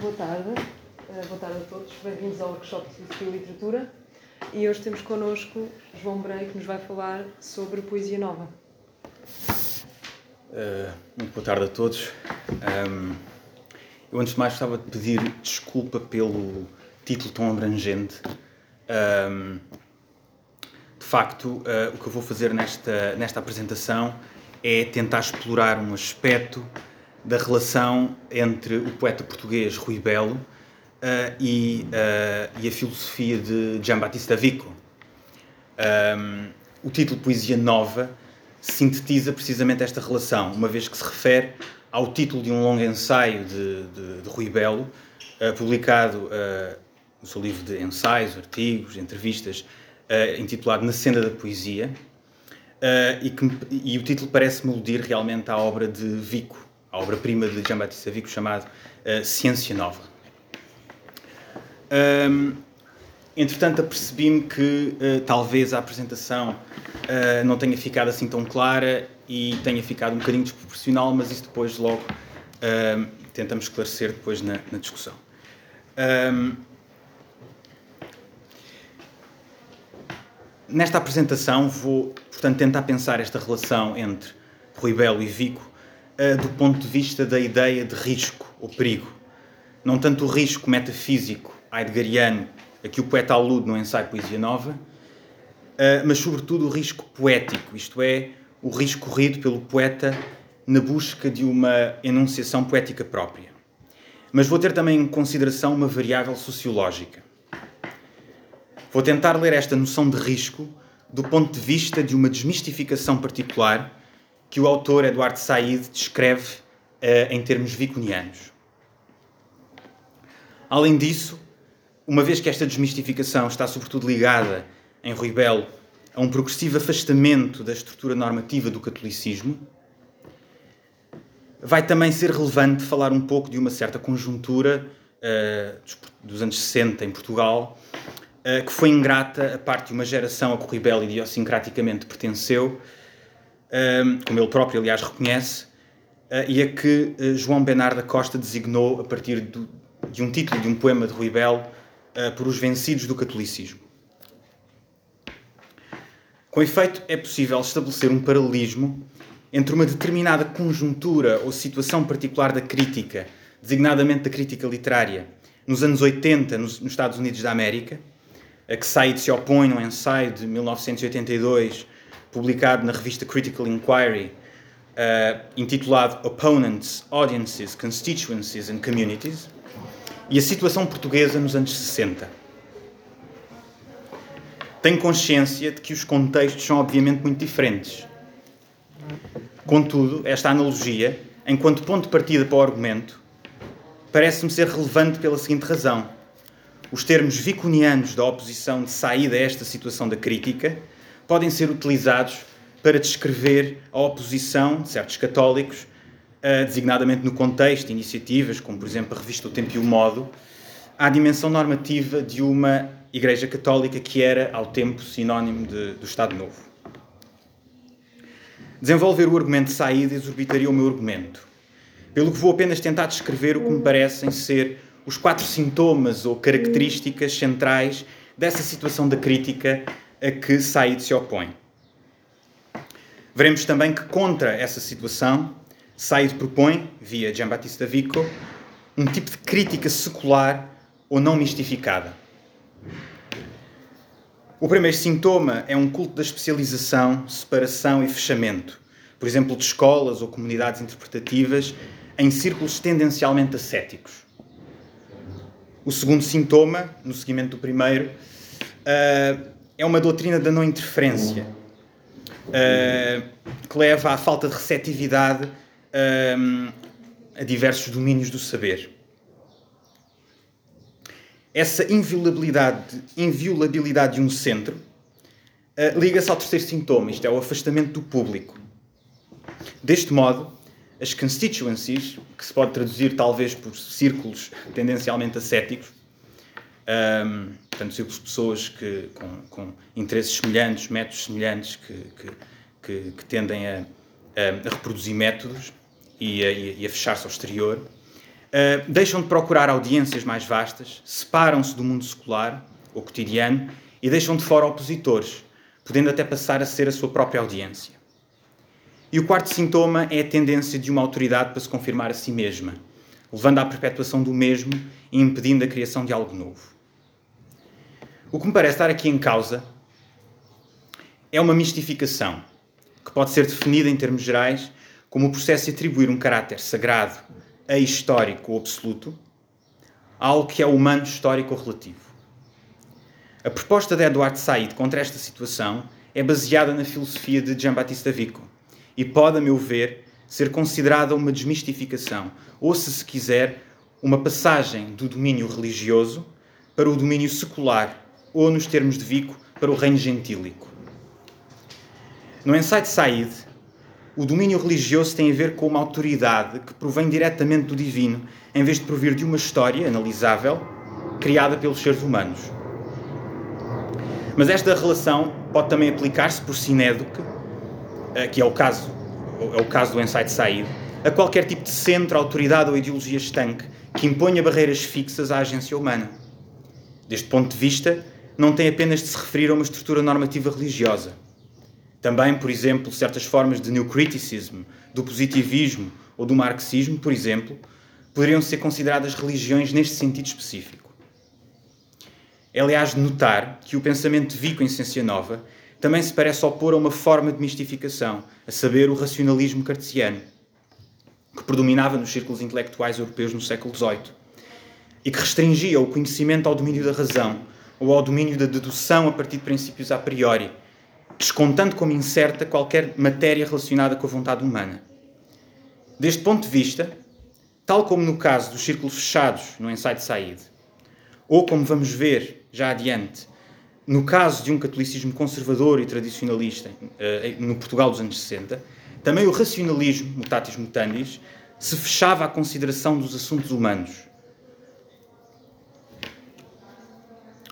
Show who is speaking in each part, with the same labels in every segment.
Speaker 1: boa tarde. Uh, boa tarde a todos. Bem-vindos ao workshop de Filosofia e Literatura. E hoje temos connosco João Brei, que nos vai falar sobre poesia nova.
Speaker 2: Uh, muito boa tarde a todos. Um, eu, antes de mais, gostava de pedir desculpa pelo título tão abrangente. Um, de facto, uh, o que eu vou fazer nesta, nesta apresentação é tentar explorar um aspecto da relação entre o poeta português Rui Belo uh, e, uh, e, a filosofia de Giambattista Vico. Um, o título Poesia Nova sintetiza precisamente esta relação, uma vez que se refere ao título de um longo ensaio de, de, de Rui Belo, uh, publicado no seu livro de ensaios, artigos, entrevistas, intitulado Na Senda da Poesia, e, que, e o título parece-me aludir realmente à obra de Vico, a obra-prima de Giambattista Vico chamado uh, Ciência Nova. Um, entretanto, apercebi-me que uh, talvez a apresentação uh, não tenha ficado assim tão clara e tenha ficado um bocadinho desproporcional, mas isso depois logo tentamos esclarecer depois na, na discussão. Um, nesta apresentação vou, portanto, tentar pensar esta relação entre Rui Belo e Vico do ponto de vista da ideia de risco ou perigo. Não tanto o risco metafísico heideggeriano a que o poeta alude no ensaio Poesia Nova, uh, mas sobretudo o risco poético, isto é, o risco corrido pelo poeta na busca de uma enunciação poética própria. Mas vou ter também em consideração uma variável sociológica. Vou tentar ler esta noção de risco do ponto de vista de uma desmistificação particular que o autor Eduardo Said descreve uh, em termos vicunianos. Além disso, uma vez que esta desmistificação está sobretudo ligada, em Rui Belo, a um progressivo afastamento da estrutura normativa do catolicismo, vai também ser relevante falar um pouco de uma certa conjuntura uh, dos anos 60 em Portugal, uh, que foi ingrata a parte de uma geração a que Rui Belo idiosincraticamente pertenceu, como ele próprio, aliás, reconhece, ah, e a que ah, João Bernardo da Costa designou a partir de um título de um poema de Rui Belo ah, por os vencidos do catolicismo. Com efeito, é possível estabelecer um paralelismo entre uma determinada conjuntura ou situação particular da crítica, designadamente da crítica literária, nos anos 80 nos, Estados Unidos da América, a que Said se opõe num ensaio de 1982 publicado na revista Critical Inquiry, uh, intitulado Opponents, Audiences, Constituencies and Communities, e a situação portuguesa nos anos 60. Tenho consciência de que os contextos são obviamente muito diferentes. Contudo, esta analogia, enquanto ponto de partida para o argumento, parece-me ser relevante pela seguinte razão. Os termos vicunianos da oposição de saída a esta situação da crítica podem ser utilizados para descrever a oposição de certos católicos, uh, designadamente no contexto de iniciativas, como por exemplo a revista O Tempo e o Modo, à dimensão normativa de uma Igreja Católica que era, ao tempo, sinónimo de, do Estado Novo. Desenvolver o argumento de saída exorbitaria o meu argumento, pelo que vou apenas tentar descrever o que me parecem ser os quatro sintomas ou características centrais dessa situação da crítica a que Said se opõe. Veremos também que, contra essa situação, Said propõe, via Giambattista Vico, um tipo de crítica secular ou não mistificada. O primeiro sintoma é um culto da especialização, separação e fechamento, por exemplo, de escolas ou comunidades interpretativas em círculos tendencialmente ascéticos. O segundo sintoma, no seguimento do primeiro, uh, é uma doutrina da não interferência, uh, que leva à falta de receptividade uh, a diversos domínios do saber. Essa inviolabilidade, inviolabilidade de um centro uh, liga-se ao terceiro sintoma, isto é, o afastamento do público. Deste modo, as constituencies, que se pode traduzir talvez por círculos tendencialmente ascéticos, um, portanto, de pessoas que, com, com, interesses semelhantes, métodos semelhantes, que, que, que, que tendem a, a, reproduzir métodos e a, a fechar-se ao exterior. uh, deixam de procurar audiências mais vastas, separam-se do mundo secular ou cotidiano e deixam de fora opositores, podendo até passar a ser a sua própria audiência. E o quarto sintoma é a tendência de uma autoridade para se confirmar a si mesma, levando à perpetuação do mesmo e impedindo a criação de algo novo. O que me parece estar aqui em causa é uma mistificação, que pode ser definida em termos gerais como o processo de atribuir um caráter sagrado, ahistórico ou absoluto a algo que é humano, histórico ou relativo. A proposta de Edward Said contra esta situação é baseada na filosofia de Giambattista Vico e pode, a meu ver, ser considerada uma desmistificação, ou, se se quiser, uma passagem do domínio religioso para o domínio secular, ou, nos termos de Vico, para o reino gentílico. No ensaio de Said, o domínio religioso tem a ver com uma autoridade que provém diretamente do divino, em vez de provir de uma história analisável criada pelos seres humanos. Mas esta relação pode também aplicar-se por sinédoque, eh, que é o caso, é o caso do ensaio de Said, a qualquer tipo de centro, autoridade ou ideologia estanque que imponha barreiras fixas à agência humana. Deste ponto de vista, não tem apenas de se referir a uma estrutura normativa religiosa. Também, por exemplo, certas formas de new criticism, do positivismo ou do marxismo, por exemplo, poderiam ser consideradas religiões neste sentido específico. É, aliás, de notar que o pensamento de Vico em Ciência Nova também se parece opor a uma forma de mistificação, a saber, o racionalismo cartesiano, que predominava nos círculos intelectuais europeus no século XVIII e que restringia o conhecimento ao domínio da razão ou ao domínio da dedução a partir de princípios a priori, descontando como incerta qualquer matéria relacionada com a vontade humana. Deste ponto de vista, tal como no caso dos círculos fechados no ensaio de Said, ou como vamos ver já adiante, no caso de um catolicismo conservador e tradicionalista eh, no Portugal dos anos 60, também o racionalismo, mutatis mutandis, se fechava à consideração dos assuntos humanos.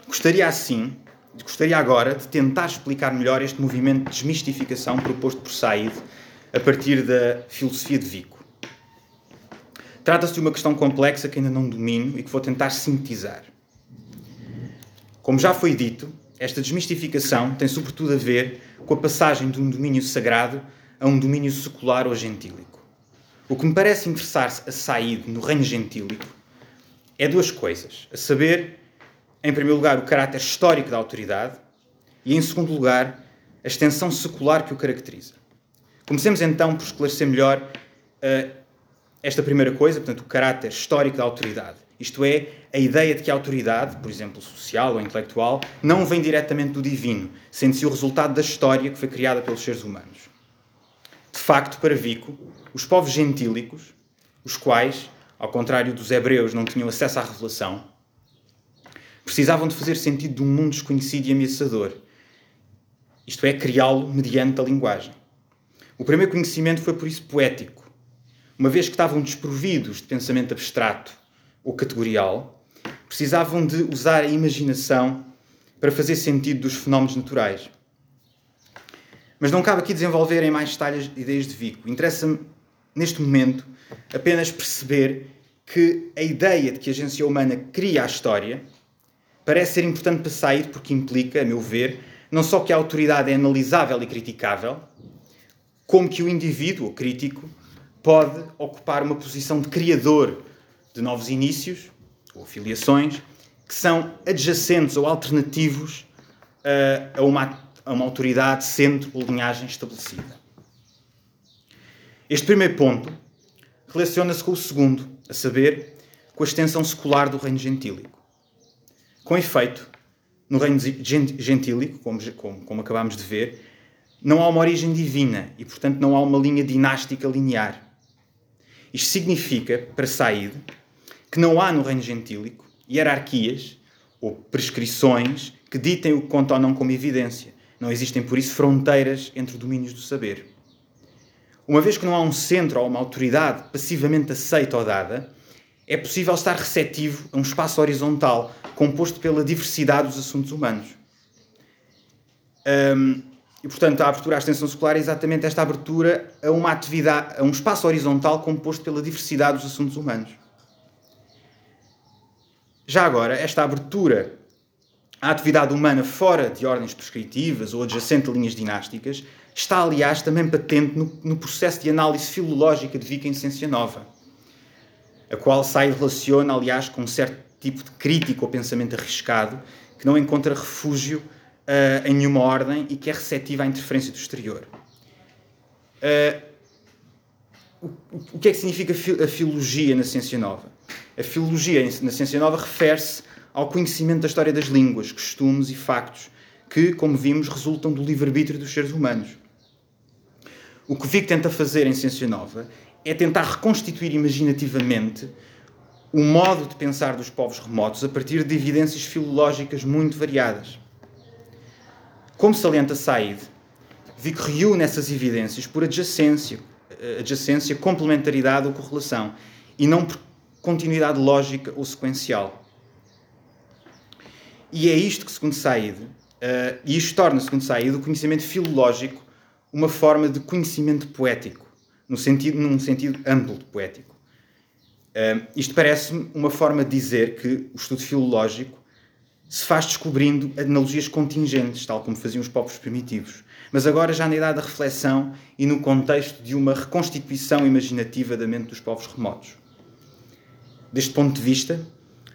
Speaker 2: Gostaria assim, gostaria agora de tentar explicar melhor este movimento de desmistificação proposto por Said a partir da filosofia de Vico. Trata-se de uma questão complexa que ainda não domino e que vou tentar sintetizar. Como já foi dito, esta desmistificação tem sobretudo a ver com a passagem de um domínio sagrado a um domínio secular ou gentílico. O que me parece interessar-se a sair no reino gentílico é duas coisas: a saber, em primeiro lugar, o caráter histórico da autoridade e, em segundo lugar, a extensão secular que o caracteriza. Comecemos então por esclarecer melhor uh, esta primeira coisa, portanto, o caráter histórico da autoridade. Isto é, a ideia de que a autoridade, por exemplo, social ou intelectual, não vem diretamente do divino, sendo-se o resultado da história que foi criada pelos seres humanos. De facto, para Vico, os povos gentílicos, os quais, ao contrário dos hebreus, não tinham acesso à revelação, precisavam de fazer sentido de um mundo desconhecido e ameaçador, isto é, criá-lo mediante a linguagem. O primeiro conhecimento foi por isso poético, uma vez que estavam desprovidos de pensamento abstrato ou categorial, precisavam de usar a imaginação para fazer sentido dos fenómenos naturais. Mas não cabe aqui desenvolver em mais detalhes ideias de Vico. Interessa-me, neste momento, apenas perceber que a ideia de que a agência humana cria a história parece ser importante para sair porque implica, a meu ver, não só que a autoridade é analisável e criticável, como que o indivíduo, o crítico, pode ocupar uma posição de criador de novos inícios ou filiações que são adjacentes ou alternativos uh, a, uma, a uma autoridade, centro ou linhagem estabelecida. Este primeiro ponto relaciona-se com o segundo, a saber, com a extensão secular do reino gentílico. Com efeito, no reino gentílico, como, como, como acabámos de ver, não há uma origem divina e, portanto, não há uma linha dinástica linear. Isto significa, para Said, que não há no reino gentílico hierarquias ou prescrições que ditem o que conta ou não como evidência. Não existem, por isso, fronteiras entre domínios do saber. Uma vez que não há um centro ou uma autoridade passivamente aceita ou dada, é possível estar receptivo a um espaço horizontal composto pela diversidade dos assuntos humanos. Um, e, portanto, a abertura à extensão secular é exatamente esta abertura a uma atividade, a um espaço horizontal composto pela diversidade dos assuntos humanos. já agora, esta abertura à atividade humana fora de ordens prescritivas ou adjacente a linhas dinásticas está, aliás, também patente no, no processo de análise filológica de Viking Ciência Nova, a qual sai relaciona, aliás, com um certo tipo de crítica ou pensamento arriscado que não encontra refúgio uh, em nenhuma ordem e que é receptiva à interferência do exterior. Uh, o, que é que significa a filologia na ciência nova? A filologia na ciência nova refere-se ao conhecimento da história das línguas, costumes e factos que, como vimos, resultam do livre-arbítrio dos seres humanos. O que Vic tenta fazer em Ciência Nova é tentar reconstituir imaginativamente o modo de pensar dos povos remotos a partir de evidências filológicas muito variadas. Como salienta Said, Vic reúne essas evidências por adjacência, adjacência, complementaridade ou correlação, e não por continuidade lógica ou sequencial. E é isto que, segundo Said, uh, e isto torna, segundo Said, o conhecimento filológico uma forma de conhecimento poético, no sentido, num sentido amplo de poético. Uh, isto parece-me uma forma de dizer que o estudo filológico se faz descobrindo analogias contingentes, tal como faziam os povos primitivos, mas agora já na idade da reflexão e no contexto de uma reconstituição imaginativa da mente dos povos remotos. Deste ponto de vista,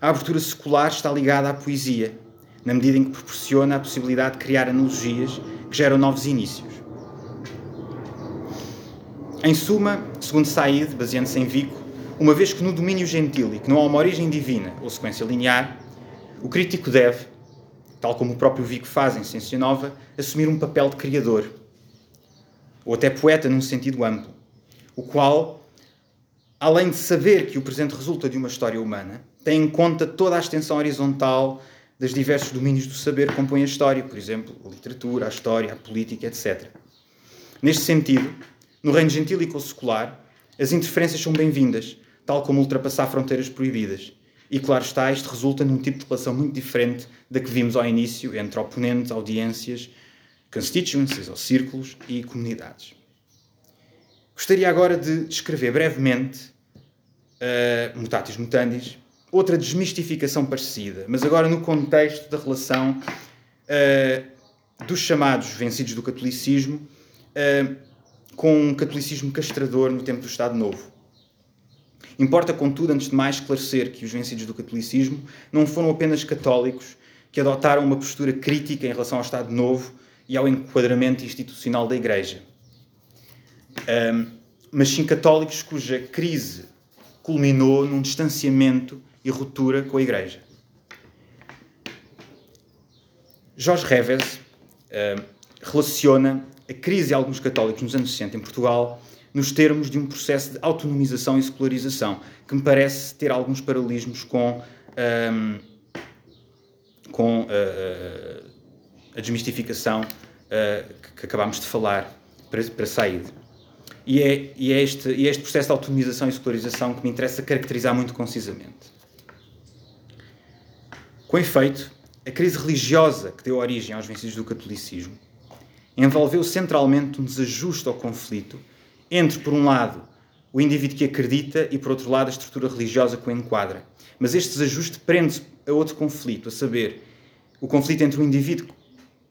Speaker 2: a abertura secular está ligada à poesia, na medida em que proporciona a possibilidade de criar analogias que geram novos inícios. Em suma, segundo Said, baseando-se em Vico, uma vez que no domínio gentil que não há uma origem divina ou sequência linear, o crítico deve, tal como o próprio Vico faz em Ciência Nova, assumir um papel de criador, ou até poeta num sentido amplo, o qual, além de saber que o presente resulta de uma história humana, tem em conta toda a extensão horizontal dos diversos domínios do saber que compõem a história, por exemplo, a literatura, a história, a política, etc. Neste sentido, no reino gentílico ou secular, as interferências são bem-vindas, tal como ultrapassar fronteiras proibidas. E claro está, isto resulta num tipo de relação muito diferente da que vimos ao início entre oponentes, audiências, constituencies ou círculos e comunidades. Gostaria agora de descrever brevemente, uh, mutatis mutandis, outra desmistificação parecida, mas agora no contexto da relação uh, dos chamados vencidos do catolicismo uh, com um catolicismo castrador no tempo do Estado Novo. Importa, contudo, antes de mais, esclarecer que os vencidos do catolicismo não foram apenas católicos que adotaram uma postura crítica em relação ao Estado Novo e ao enquadramento institucional da Igreja, um, mas sim católicos cuja crise culminou num distanciamento e ruptura com a Igreja. Jorge Reves relaciona a crise de alguns católicos nos anos 60 em Portugal nos termos de um processo de autonomização e secularização, que me parece ter alguns paralelismos com, um, com uh, uh, a desmistificação uh, que, que acabámos de falar para, para. E é, e, é este, e é este processo de autonomização e secularização que me interessa caracterizar muito concisamente. Com efeito, a crise religiosa que deu origem aos vencidos do catolicismo envolveu centralmente um desajuste ao conflito entre, por um lado, o indivíduo que acredita e, por outro lado, a estrutura religiosa que o enquadra. Mas este desajuste prende-se a outro conflito, a saber, o conflito entre o indivíduo que,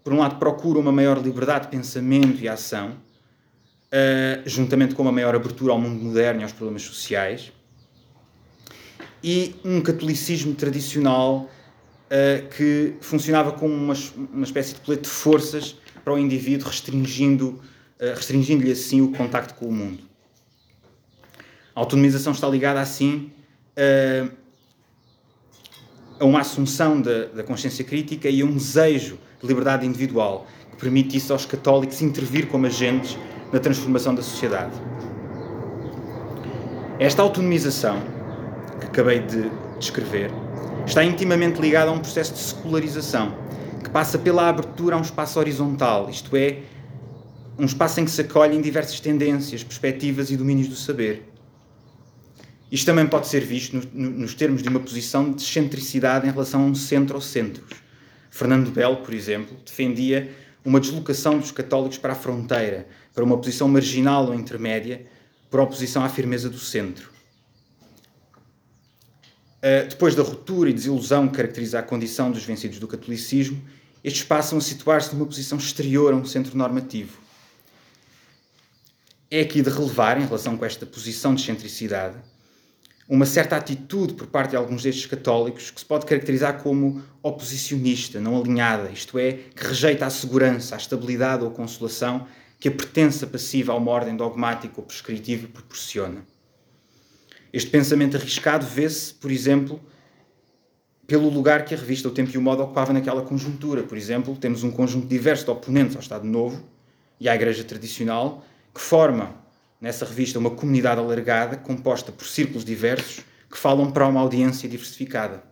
Speaker 2: por um lado, procura uma maior liberdade de pensamento e ação, uh, juntamente com uma maior abertura ao mundo moderno e aos problemas sociais, e um catolicismo tradicional uh, que funcionava como uma, uma espécie de colete de forças para o indivíduo, restringindo, uh, restringindo-lhe assim o contacto com o mundo. A autonomização está ligada assim a uma assunção da, da consciência crítica e a um desejo de liberdade individual que permite isso aos católicos intervir como agentes na transformação da sociedade. Esta autonomização que acabei de descrever está intimamente ligado a um processo de secularização passa pela abertura a um espaço horizontal, isto é, um espaço em que se acolhem diversas tendências, perspectivas e domínios do saber. Isto também pode ser visto no, no, nos termos de uma posição de excentricidade em relação a um centro ou centros. Fernando Belo, por exemplo, defendia uma deslocação dos católicos para a fronteira, para uma posição marginal ou intermédia, por oposição à firmeza do centro. Uh, depois da ruptura e desilusão que caracteriza a condição dos vencidos do catolicismo, estes passam a situar-se numa posição exterior a um centro normativo. É aqui de relevar, em relação com esta posição de excentricidade, uma certa atitude por parte de alguns destes católicos que se pode caracterizar como oposicionista, não alinhada, isto é, que rejeita a segurança, a estabilidade ou a consolação que a pertença passiva a uma ordem dogmática ou prescritiva proporciona. Este pensamento arriscado vê-se, por exemplo, pelo lugar que a revista O Tempo e o Modo ocupava naquela conjuntura. Por exemplo, temos um conjunto diverso de oponentes ao Estado Novo e à Igreja Tradicional que forma nessa revista uma comunidade alargada composta por círculos diversos que falam para uma audiência diversificada.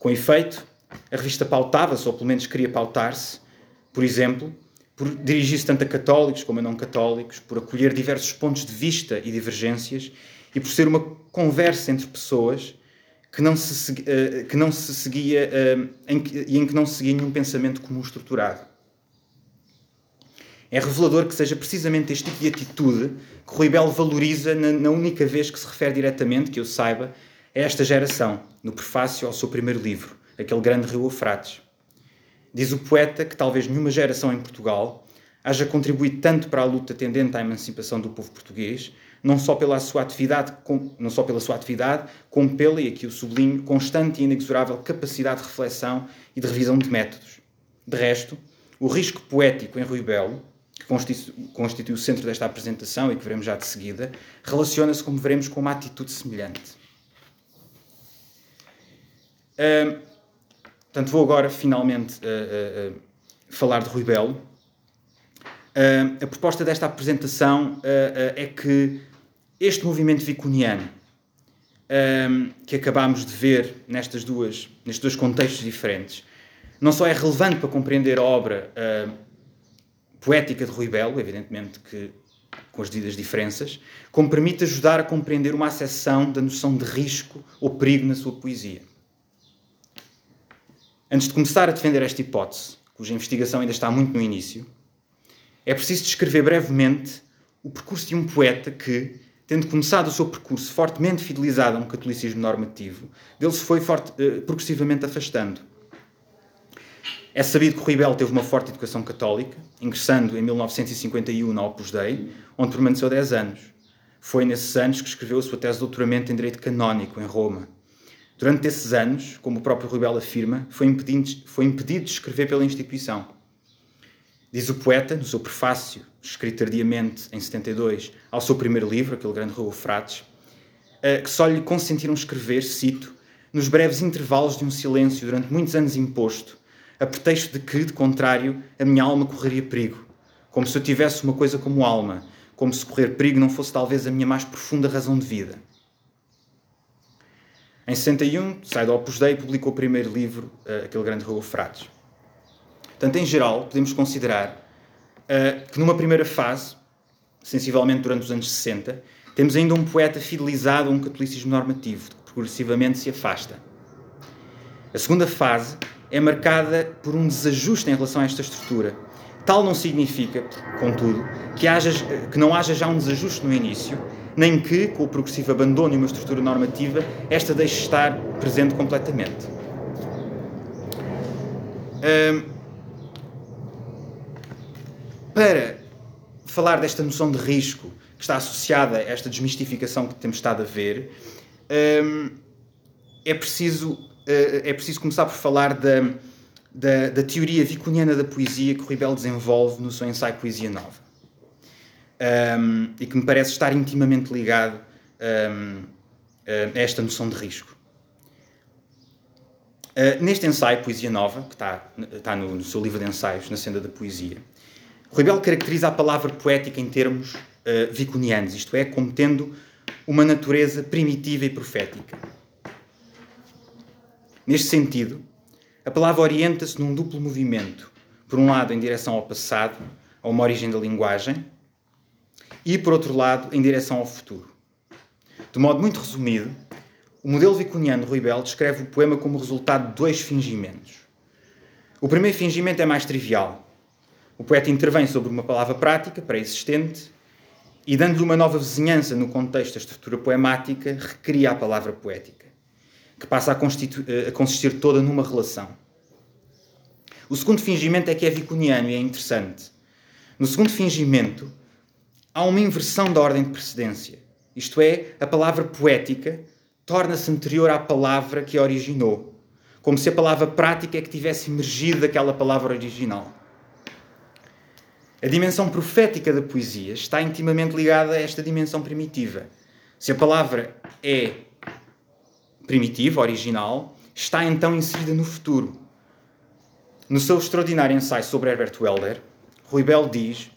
Speaker 2: Com efeito, a revista pautava-se, ou pelo menos queria pautar-se, por exemplo, por dirigir-se tanto a católicos como a não católicos, por acolher diversos pontos de vista e divergências e por ser uma conversa entre pessoas que não se, uh, que não se seguia uh, em que, e em que não se seguia nenhum pensamento comum estruturado. É revelador que seja precisamente este tipo de atitude que Rui Belo valoriza na, na única vez que se refere diretamente, que eu saiba, a esta geração, no prefácio ao seu primeiro livro, aquele grande Rio Eufrates. Diz o poeta que talvez nenhuma geração em Portugal haja contribuído tanto para a luta tendente à emancipação do povo português, não só pela sua atividade, não só pela sua atividade, como pela, e aqui o sublinho, constante e inexorável capacidade de reflexão e de revisão de métodos. De resto, o risco poético em Rui Belo que constitui, constitui o centro desta apresentação e que veremos já de seguida, relaciona-se, como veremos, com uma atitude semelhante. Uh, portanto, vou agora finalmente uh, uh, falar de Rui Belo. a proposta desta apresentação é que este movimento vicuniano que acabámos de ver nestas duas, nestes dois contextos diferentes, não só é relevante para compreender a obra poética de Rui Belo, evidentemente que com as devidas diferenças, como permite ajudar a compreender uma acessão da noção de risco ou perigo na sua poesia. Antes de começar a defender esta hipótese, cuja investigação ainda está muito no início, é preciso descrever brevemente o percurso de um poeta que, tendo começado o seu percurso fortemente fidelizado a um catolicismo normativo, dele se foi forte, eh, progressivamente afastando. É sabido que Rui Belo teve uma forte educação católica, ingressando em 1951 na Opus Dei, onde permaneceu 10 anos. Foi nesses anos que escreveu a sua tese de doutoramento em Direito Canónico, em Roma. Durante esses anos, como o próprio Rui Belo afirma, foi impedido, foi impedido de escrever pela instituição. Diz o poeta, no seu prefácio, escrito tardiamente em 72, ao seu primeiro livro, aquele grande Rui Frates, eh, que só lhe consentiram escrever, cito, nos breves intervalos de um silêncio durante muitos anos imposto, a pretexto de que, de contrário, a minha alma correria perigo, como se eu tivesse uma coisa como alma, como se correr perigo não fosse talvez a minha mais profunda razão de vida. Em 61, sai do Opus Dei e publicou o primeiro livro, uh, aquele grande Rua Frates. Portanto, em geral, podemos considerar uh, que numa primeira fase, sensivelmente durante os anos 60, temos ainda um poeta fidelizado a um catolicismo normativo, que progressivamente se afasta. A segunda fase é marcada por um desajuste em relação a esta estrutura. Tal não significa, contudo, que, haja, que não haja já um desajuste no início, nem que, com o progressivo abandono de uma estrutura normativa, esta deixe estar presente completamente. Hum, para falar desta noção de risco que está associada a esta desmistificação que temos estado a ver, hum, é preciso eh, é preciso começar por falar da, da, da teoria vicuniana da poesia que o Ribel desenvolve no seu ensaio Poesia Nova. Um, e que me parece estar intimamente ligado um, a esta noção de risco. Uh, neste ensaio, Poesia Nova, que está, está no, no, seu livro de ensaios, Na Senda da Poesia, Rui caracteriza a palavra poética em termos uh, vicunianos, isto é, como tendo uma natureza primitiva e profética. Neste sentido, a palavra orienta-se num duplo movimento. Por um lado, em direção ao passado, a uma origem da linguagem, e, por outro lado, em direção ao futuro. De modo muito resumido, o modelo vicuniano Rui Bell descreve o poema como resultado de dois fingimentos. O primeiro fingimento é mais trivial. O poeta intervém sobre uma palavra prática, pré-existente, e, dando-lhe uma nova vizinhança no contexto da estrutura poemática, recria a palavra poética. que passa a, a consistir toda numa relação. O segundo fingimento é que é vicuniano e é interessante. No segundo fingimento, há uma inversão da ordem de precedência. Isto é, a palavra poética torna-se anterior à palavra que a originou, como se a palavra prática é que tivesse emergido daquela palavra original. A dimensão profética da poesia está intimamente ligada a esta dimensão primitiva. Se a palavra é primitiva, original, está então inserida no futuro. No seu extraordinário ensaio sobre Herbert Welder, Rui Bell diz,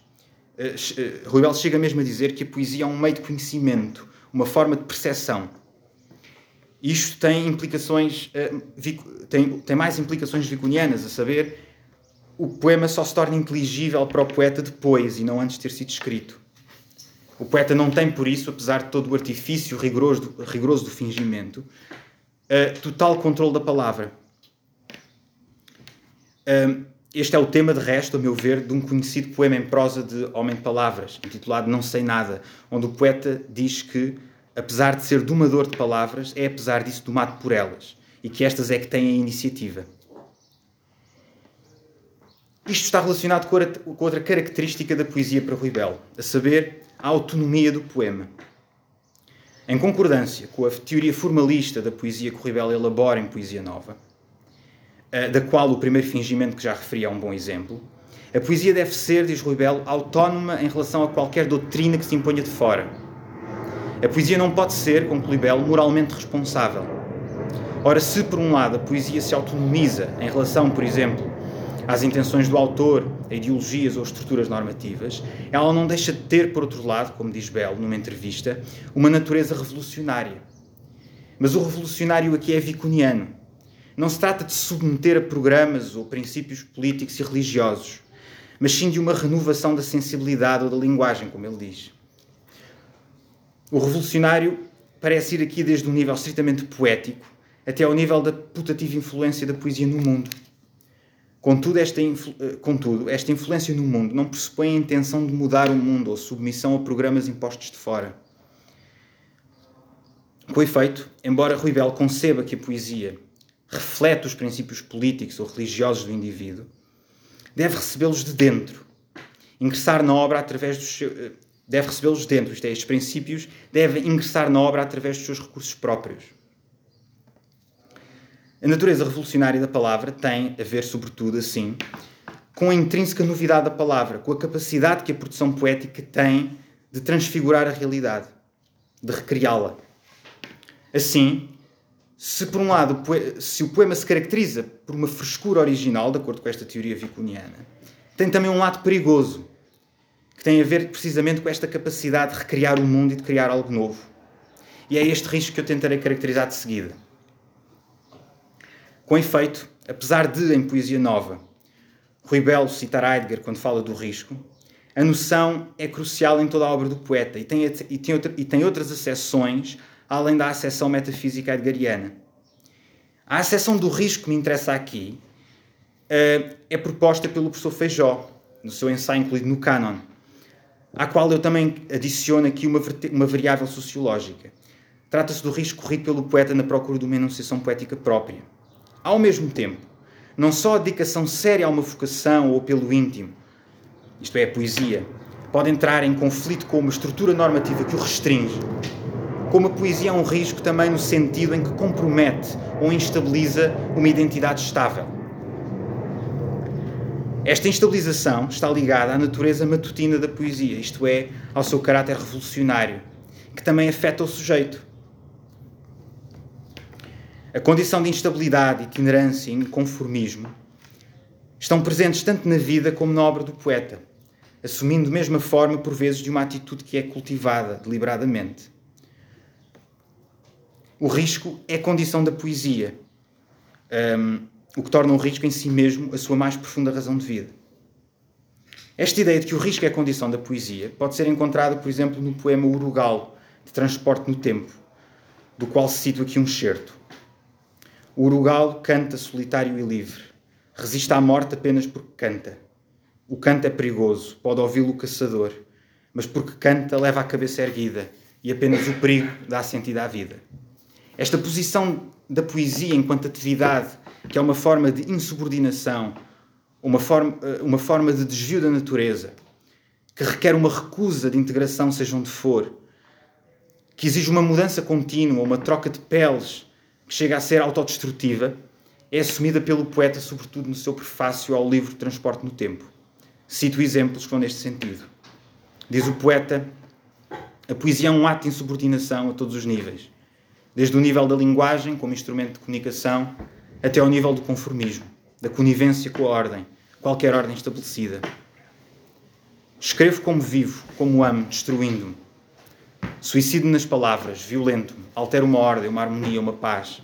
Speaker 2: uh, Rui Bell chega mesmo a dizer que a poesia é um meio de conhecimento, uma forma de percepção. Isto tem implicações, uh, tem, tem mais implicações vicunianas, a saber, o poema só se torna inteligível para o poeta depois e não antes de ter sido escrito. O poeta não tem, por isso, apesar de todo o artifício rigoroso do, rigoroso do fingimento, uh, total controle da palavra. Uh, este é o tema, de resto, a meu ver, de um conhecido poema em prosa de Homem de Palavras, intitulado Não Sei Nada, onde o poeta diz que, apesar de ser domador de palavras, é apesar disso domado por elas e que estas é que têm a iniciativa. Isto está relacionado com outra característica da poesia para Rui Belo, a saber, a autonomia do poema. Em concordância com a teoria formalista da poesia que Rui Belo elabora em Poesia Nova, eh, da qual o primeiro fingimento que já referi é um bom exemplo, a poesia deve ser, diz Rui Belo, autónoma em relação a qualquer doutrina que se imponha de fora. A poesia não pode ser, conclui Belo, moralmente responsável. Ora, se por um lado a poesia se autonomiza em relação, por exemplo, às intenções do autor, a ideologias ou estruturas normativas, ela não deixa de ter, por outro lado, como diz Bell numa entrevista, uma natureza revolucionária. Mas o revolucionário aqui é vicuniano. Não se trata de submeter a programas ou princípios políticos e religiosos, mas sim de uma renovação da sensibilidade ou da linguagem, como ele diz. O revolucionário parece ir aqui desde um nível estritamente poético até ao nível da putativa influência da poesia no mundo. Contudo esta, eh, contudo, esta influência no mundo não pressupõe a intenção de mudar o mundo ou submissão a programas impostos de fora. Com efeito, embora Rui Belo conceba que a poesia reflete os princípios políticos ou religiosos do indivíduo, deve recebê-los de dentro, ingressar na obra através dos seus, eh, deve recebê-los dentro, isto é, estes princípios devem ingressar na obra através dos seus recursos próprios. A natureza revolucionária da palavra tem a ver, sobretudo, assim, com a intrínseca novidade da palavra, com a capacidade que a produção poética tem de transfigurar a realidade, de recriá-la. Assim, se por um lado se o poema se caracteriza por uma frescura original, de acordo com esta teoria vicuniana, tem também um lado perigoso, que tem a ver precisamente com esta capacidade de recriar o mundo e de criar algo novo. E é este risco que eu tentarei caracterizar de seguida. Com efeito, apesar de, em Poesia Nova, Rui Belo citar Heidegger quando fala do risco, a noção é crucial em toda a obra do poeta e tem, e tem, outra, e tem outras acessões além da acessão metafísica heideggeriana. A acessão do risco que me interessa aqui uh, é proposta pelo professor Feijó, no seu ensaio incluído no Canon, à qual eu também adiciono aqui uma, uma variável sociológica. Trata-se do risco corrido pelo poeta na procura de uma enunciação poética própria. Ao mesmo tempo, não só a dedicação séria a uma vocação ou pelo íntimo, isto é, a poesia, pode entrar em conflito com uma estrutura normativa que o restringe, como a poesia é um risco também no sentido em que compromete ou instabiliza uma identidade estável. Esta instabilização está ligada à natureza matutina da poesia, isto é, ao seu caráter revolucionário, que também afeta o sujeito. A condição de instabilidade, itinerância e inconformismo estão presentes tanto na vida como na obra do poeta, assumindo mesmo a forma, por vezes, de uma atitude que é cultivada deliberadamente. O risco é condição da poesia, um, o que torna o risco em si mesmo a sua mais profunda razão de vida. Esta ideia de que o risco é condição da poesia pode ser encontrada, por exemplo, no poema Urugal, de Transporte no Tempo, do qual se cito aqui um excerto. O Urugal canta solitário e livre. Resiste à morte apenas porque canta. O canto é perigoso, pode ouvi-lo o caçador, mas porque canta leva a cabeça erguida e apenas o perigo dá sentido à vida. Esta posição da poesia enquanto atividade, que é uma forma de insubordinação, uma forma, eh, uma forma de desvio da natureza, que requer uma recusa de integração, seja onde for, que exige uma mudança contínua, uma troca de peles, que chega a ser autodestrutiva, é assumida pelo poeta, sobretudo no seu prefácio ao livro Transporte no Tempo. Cito exemplos que vão neste sentido. Diz o poeta: a poesia é um ato de insubordinação a todos os níveis, desde o nível da linguagem, como instrumento de comunicação, até ao nível do conformismo, da conivência com a ordem, qualquer ordem estabelecida. Escrevo como vivo, como amo, destruindo-me. Suicido nas palavras, violento-me, altero uma ordem, uma harmonia, uma paz.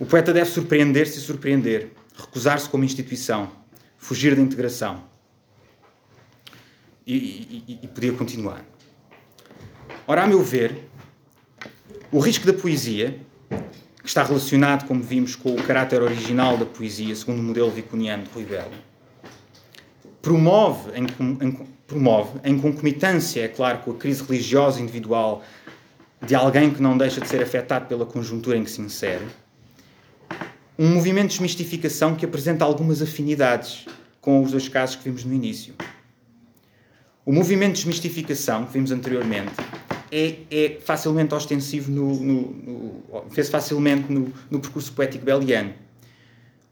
Speaker 2: O poeta deve surpreender-se e surpreender, recusar-se como instituição, fugir da integração. E, e, e, podia continuar. Ora, a meu ver, o risco da poesia, que está relacionado, como vimos, com o caráter original da poesia, segundo o modelo vicuniano de Rui Belo, promove em, em, promove, em concomitância, é claro, com a crise religiosa individual de alguém que não deixa de ser afetado pela conjuntura em que se insere, um movimento de desmistificação que apresenta algumas afinidades com os dois casos que vimos no início. O movimento de desmistificação que vimos anteriormente é, é facilmente ostensivo no, no, no fez facilmente no, no percurso poético beliano.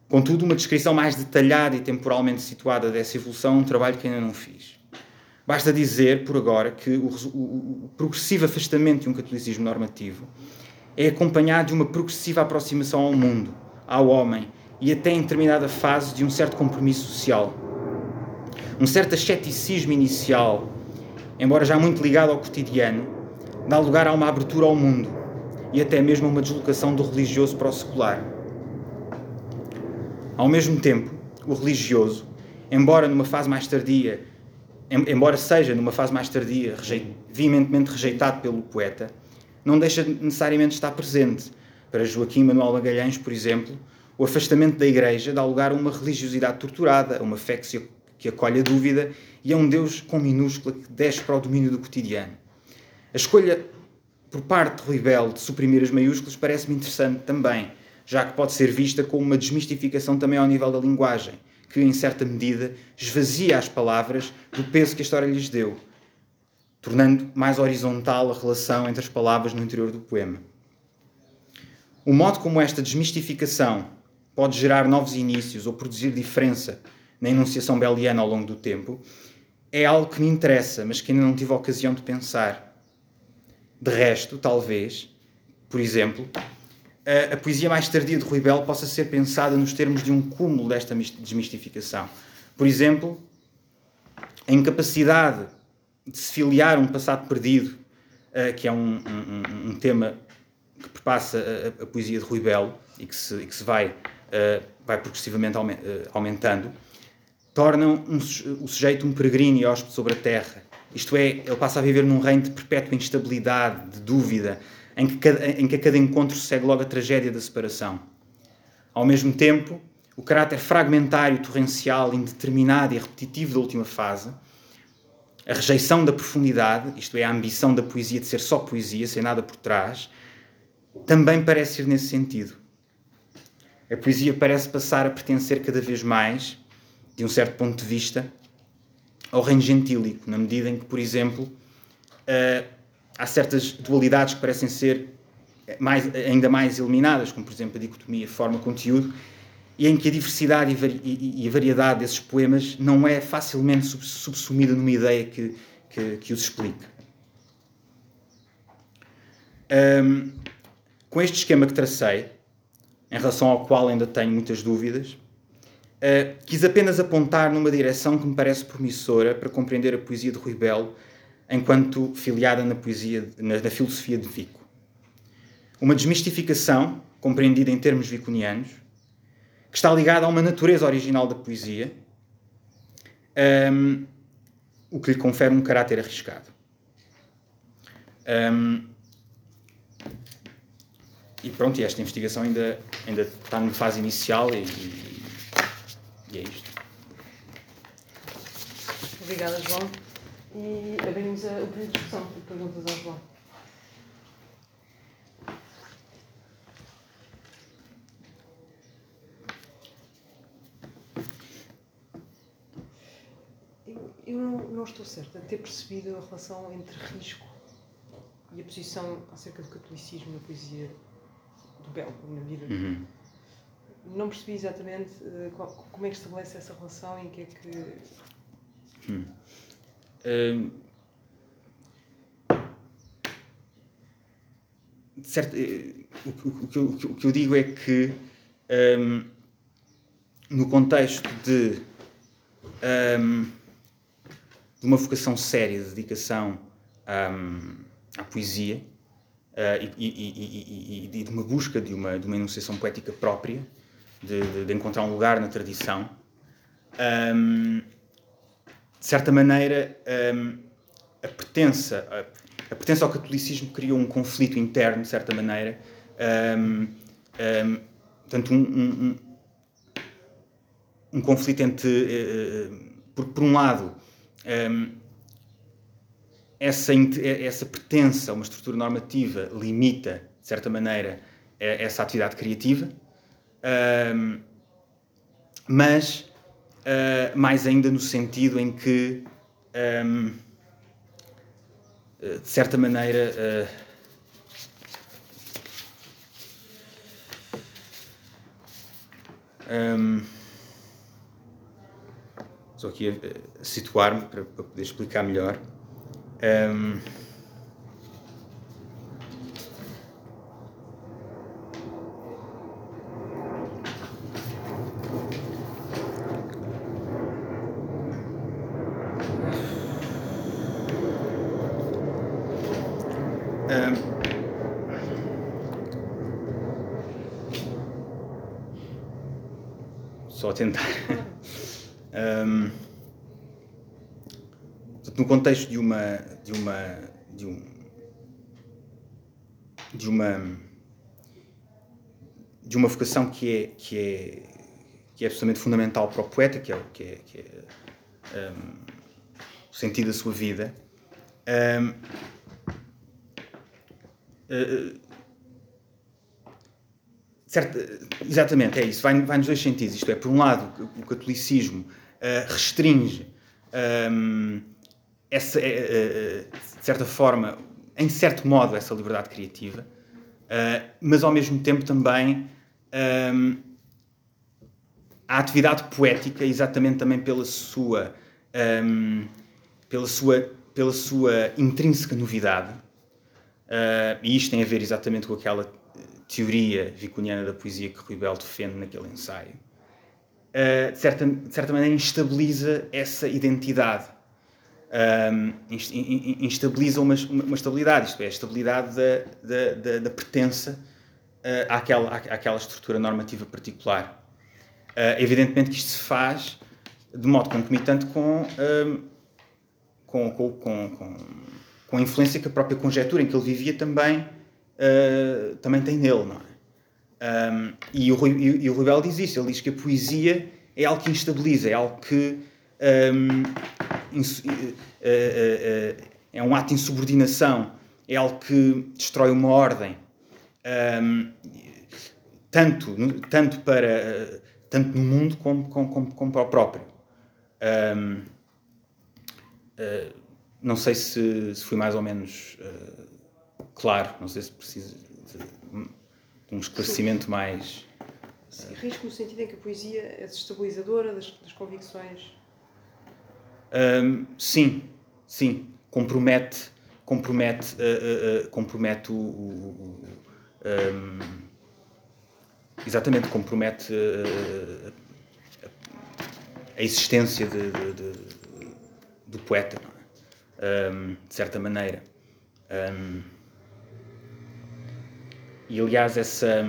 Speaker 2: Contudo, uma descrição mais detalhada e temporalmente situada dessa evolução é um trabalho que ainda não fiz. Basta dizer, por agora, que o, o, o progressivo afastamento de um catolicismo normativo é acompanhado de uma progressiva aproximação ao mundo, ao homem e até em determinada fase de um certo compromisso social. Um certo asceticismo inicial, embora já muito ligado ao cotidiano, dá lugar a uma abertura ao mundo e até mesmo a uma deslocação do religioso para o secular. Ao mesmo tempo, o religioso, embora numa fase mais tardia, embora seja numa fase mais tardia veementemente rejeitado pelo poeta, não deixa necessariamente estar presente. Para Joaquim Manuel Magalhães, por exemplo, o afastamento da Igreja dá lugar a uma religiosidade torturada, a uma fé que, se, que acolhe a dúvida e a um Deus com minúscula que desce para o domínio do cotidiano. A escolha por parte de Belo de suprimir as maiúsculas parece-me interessante também, já que pode ser vista como uma desmistificação também ao nível da linguagem, que, em certa medida, esvazia as palavras do peso que a história lhes deu, tornando mais horizontal a relação entre as palavras no interior do poema. O modo como esta desmistificação pode gerar novos inícios ou produzir diferença na enunciação beliana ao longo do tempo é algo que me interessa, mas que ainda não tive a ocasião de pensar. De resto, talvez, por exemplo, a, a, poesia mais tardia de Rui Belo possa ser pensada nos termos de um cúmulo desta desmistificação. Por exemplo, a incapacidade de se filiar um passado perdido, uh, que é um, um, um, tema que perpassa a, a, poesia de Rui Belo e que se, e que se vai, uh, vai progressivamente aumentando, tornam um, o sujeito um peregrino e hóspede sobre a terra. Isto é, ele passa a viver num reino de perpétua instabilidade, de dúvida, em que, cada, em que a cada encontro segue logo a tragédia da separação. Ao mesmo tempo, o caráter fragmentário, torrencial, indeterminado e repetitivo da última fase, a rejeição da profundidade, isto é, a ambição da poesia de ser só poesia, sem nada por trás, também parece ir nesse sentido. A poesia parece passar a pertencer cada vez mais, de um certo ponto de vista, ao reino gentílico, na medida em que, por exemplo, há certas dualidades que parecem ser mais, ainda mais eliminadas, como por exemplo a dicotomia forma-conteúdo, e em que a diversidade e, a variedade desses poemas não é facilmente subsumida numa ideia que, que, que os explique. Um, com este esquema que tracei, em relação ao qual ainda tenho muitas dúvidas, uh, quis apenas apontar numa direção que me parece promissora para compreender a poesia de Rui Belo enquanto filiada na poesia, na, na filosofia de Vico. Uma desmistificação, compreendida em termos vicunianos, que está ligada a uma natureza original da poesia, um, o que lhe confere um caráter arriscado. Um, e pronto, e esta investigação ainda, ainda está numa fase inicial e, e é isto.
Speaker 1: Obrigada, João e abrimos a, o período de discussão e perguntas ao João. Eu, eu não, não estou certa de ter percebido a relação entre risco e a posição acerca do catolicismo na poesia do Belo, na vida.
Speaker 2: Uhum.
Speaker 1: Não percebi exatamente uh, qual, como é que estabelece essa relação e em que é que.
Speaker 2: Uhum. Certo, eh, o, o, o, o, que eu, digo é que um, no contexto de, um, de uma vocação séria de dedicação um, à poesia uh, e, e, e, e, de uma busca de uma, de uma enunciação poética própria, de, de encontrar um lugar na tradição, de certa maneira, a pertença, a, a pertença ao catolicismo criou um conflito interno, de certa maneira, um, um, portanto, um, um, um, conflito entre, uh, por, por um lado, essa, essa pertença a uma estrutura normativa limita, de certa maneira, essa atividade criativa, mas uh, mais ainda no sentido em que, um, de certa maneira, uh, Um, estou aqui a, a situar-me para, para, poder explicar melhor. Um, tentar. um, no contexto de uma de uma de um de uma de uma vocação que é que é que é absolutamente fundamental para o poeta que é que é, que é um, o sentido da sua vida um, uh, Certo, exatamente, é isso. Vai, vai nos dois sentidos. Isto é, por um lado, o catolicismo uh, restringe um, ehm, essa, uh, de certa forma, em certo modo, essa liberdade criativa, uh, mas ao mesmo tempo também um, ehm, a atividade poética, exatamente também pela sua, um, ehm, pela sua, pela sua intrínseca novidade, e isto tem a ver exatamente com aquela teoria vicuniana da poesia que Rui Belo defende naquele ensaio, uh, de, certa, de certa maneira instabiliza essa identidade. Um, instabiliza uma, uma, estabilidade, isto é, a estabilidade da, da, da, da pertença uh, àquela, àquela estrutura normativa particular. Uh, evidentemente que isto se faz de modo concomitante com, um, com, com, com, com, a influência que a própria conjectura em que ele vivia também uh, também tem nele, não é? Um, e, o Rui, e, e o Rui Belo diz isso, ele diz que a poesia é algo que instabiliza, é algo que um, ins, uh, uh, é um ato de insubordinação, é algo que destrói uma ordem, um, tanto, tanto, para, tanto no mundo como, como, como para o próprio. Um, não sei se, se fui mais ou menos claro. Não sei se precisa de um esclarecimento mais.
Speaker 1: Sim, risco no sentido em que a poesia é desestabilizadora das, das convicções.
Speaker 2: Um, sim, sim. Compromete, compromete, uh, uh, uh, compromete o. o, um, exatamente, compromete a existência de, de, de, do poeta, é? um, de certa maneira. E aliás, essa.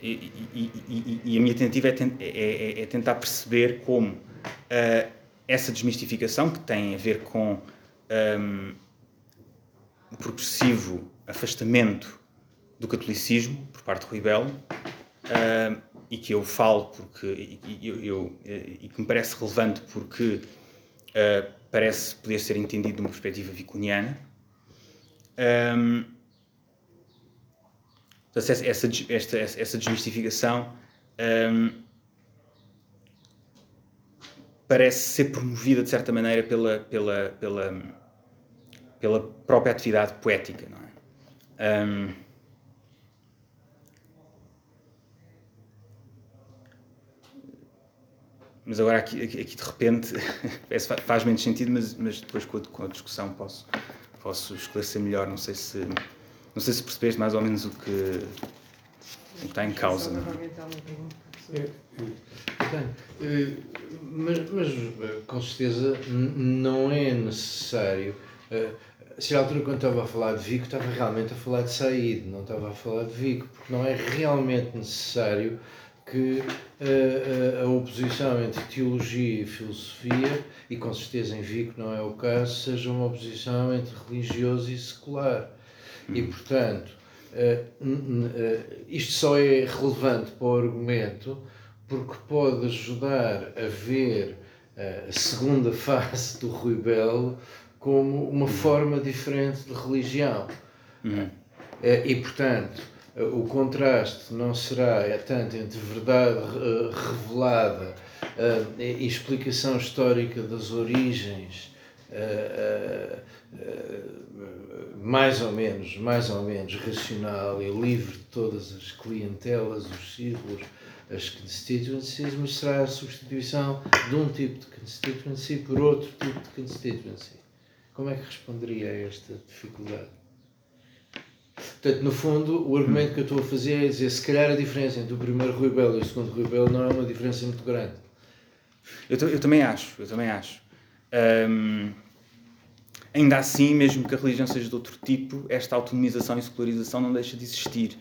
Speaker 2: E, e, e, e a minha tentativa é, é, é, é tentar perceber como uh, essa desmistificação, que tem a ver com um, o progressivo afastamento do catolicismo por parte de Rui Belo, uh, e que eu falo porque e, eu, eu, e que me parece relevante porque uh, parece poder ser entendido de uma perspectiva vicuniana. Um, essa, essa, esta, essa desmistificação um, parece ser promovida de certa maneira pela, pela, pela, pela própria atividade poética, não é? Um, mas agora aqui, aqui, aqui de repente faz menos sentido, mas, mas depois com a, com a, discussão posso, posso esclarecer melhor. Não sei se não sei se percebeste mais ou menos o que, o que está em causa. Não
Speaker 3: é? Eh, mas, mas eh, com certeza não é necessário. Eh, se a altura quando estava a falar de Vico estava realmente a falar de Said, não estava a falar de Vico, porque não é realmente necessário que a, a, a oposição entre teologia e filosofia, e com certeza em Vico não é o caso, seja uma oposição entre religioso e secular. E portanto, isto só é relevante para o argumento porque pode ajudar a ver a segunda face do Rui Belo como uma forma diferente de religião. Uhum. E, portanto, o contraste não será é tanto entre verdade revelada e explicação histórica das origens mais ou menos, mais ou menos racional e livre de todas as clientelas, os círculos, as constituencies, mas será a substituição de um tipo de constituency por outro tipo de constituency. Como é que responderia a esta dificuldade? Portanto, no fundo, o argumento que eu estou a fazer é dizer se calhar a diferença entre o primeiro Rui Belo e o segundo Rui Belo não é uma diferença muito grande.
Speaker 2: Eu, eu também acho, eu também acho. Um, ainda assim, mesmo que a religião seja de outro tipo, esta autonomização e secularização não deixa de existir.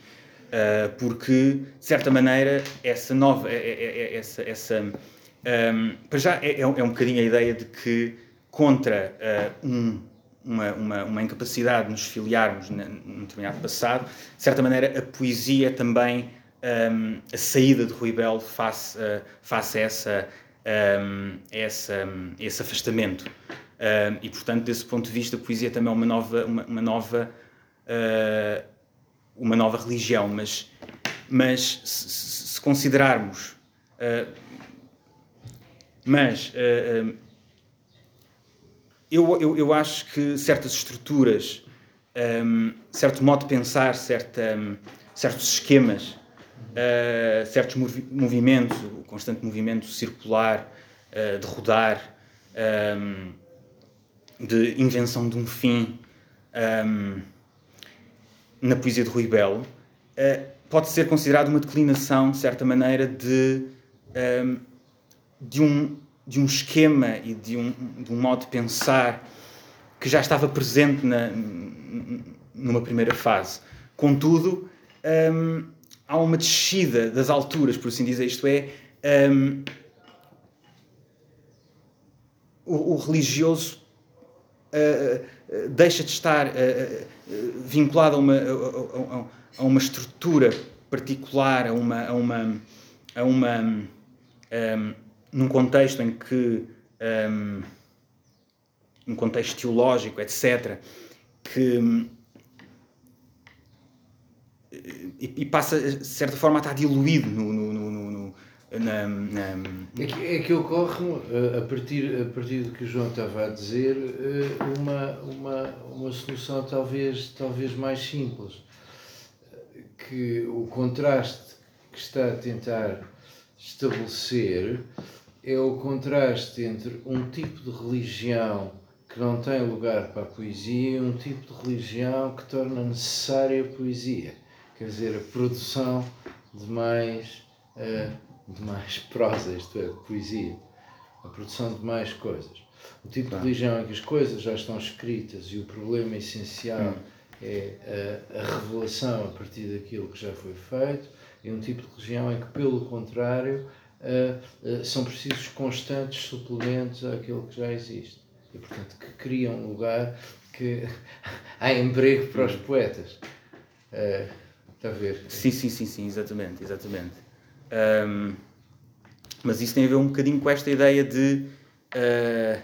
Speaker 2: Uh, porque, de certa maneira, essa nova. É, é, é, essa, essa, um, para já, é, é, um bocadinho a ideia de que, contra uh, um, uma, uma, uma, incapacidade de nos filiarmos num determinado passado, de certa maneira, a poesia também. Um, a saída de Rui Belo face, uh, face a essa, um, essa, esse afastamento. E, portanto, desse ponto de vista, a poesia também é uma nova, uma, uma nova uh, uma nova religião, mas, mas se, se considerarmos. Uh, mas uh, eu, eu, eu acho que certas estruturas, um, certo modo de pensar, certa, um, certos esquemas, certos movi movimentos, o constante movimento circular, de rodar, um, de invenção de um fim. Um, na poesia de Rui Belo, uh, pode ser considerado uma declinação, de certa maneira, de, um, de, um, de um esquema e de um, de um modo de pensar que já estava presente na, numa primeira fase. Contudo, um, há uma descida das alturas, por assim dizer, isto é, um, o, o, religioso uh, deixa de estar uh, vinculado a uma, a, a, uma estrutura particular, a uma, a uma, a uma um, num contexto em que um, um contexto teológico, etc., que e, passa de certa forma a estar diluído no, no na, na...
Speaker 3: É, que, ocorre, eh, a partir, a partir do que o João estava a dizer, eh, uma, uma, uma solução talvez, talvez mais simples. Que o contraste que está a tentar estabelecer é o contraste entre um tipo de religião que não tem lugar para a poesia e um tipo de religião que torna necessária a poesia. Quer dizer, a produção de mais. Uh, de mais prosa, isto é, de poesia, a produção de mais coisas. O tipo de religião em que as coisas já estão escritas e o problema essencial hum. é a, a, revelação a partir daquilo que já foi feito, e um tipo de religião em que, pelo contrário, uh, uh, são precisos constantes suplementos àquilo que já existe. E, portanto, que criam um lugar que há emprego para os hum. poetas. Uh, está a ver?
Speaker 2: Sim, sim, sim, sim, exatamente, exatamente. Um, mas isso tem a ver um bocadinho com esta ideia de uh,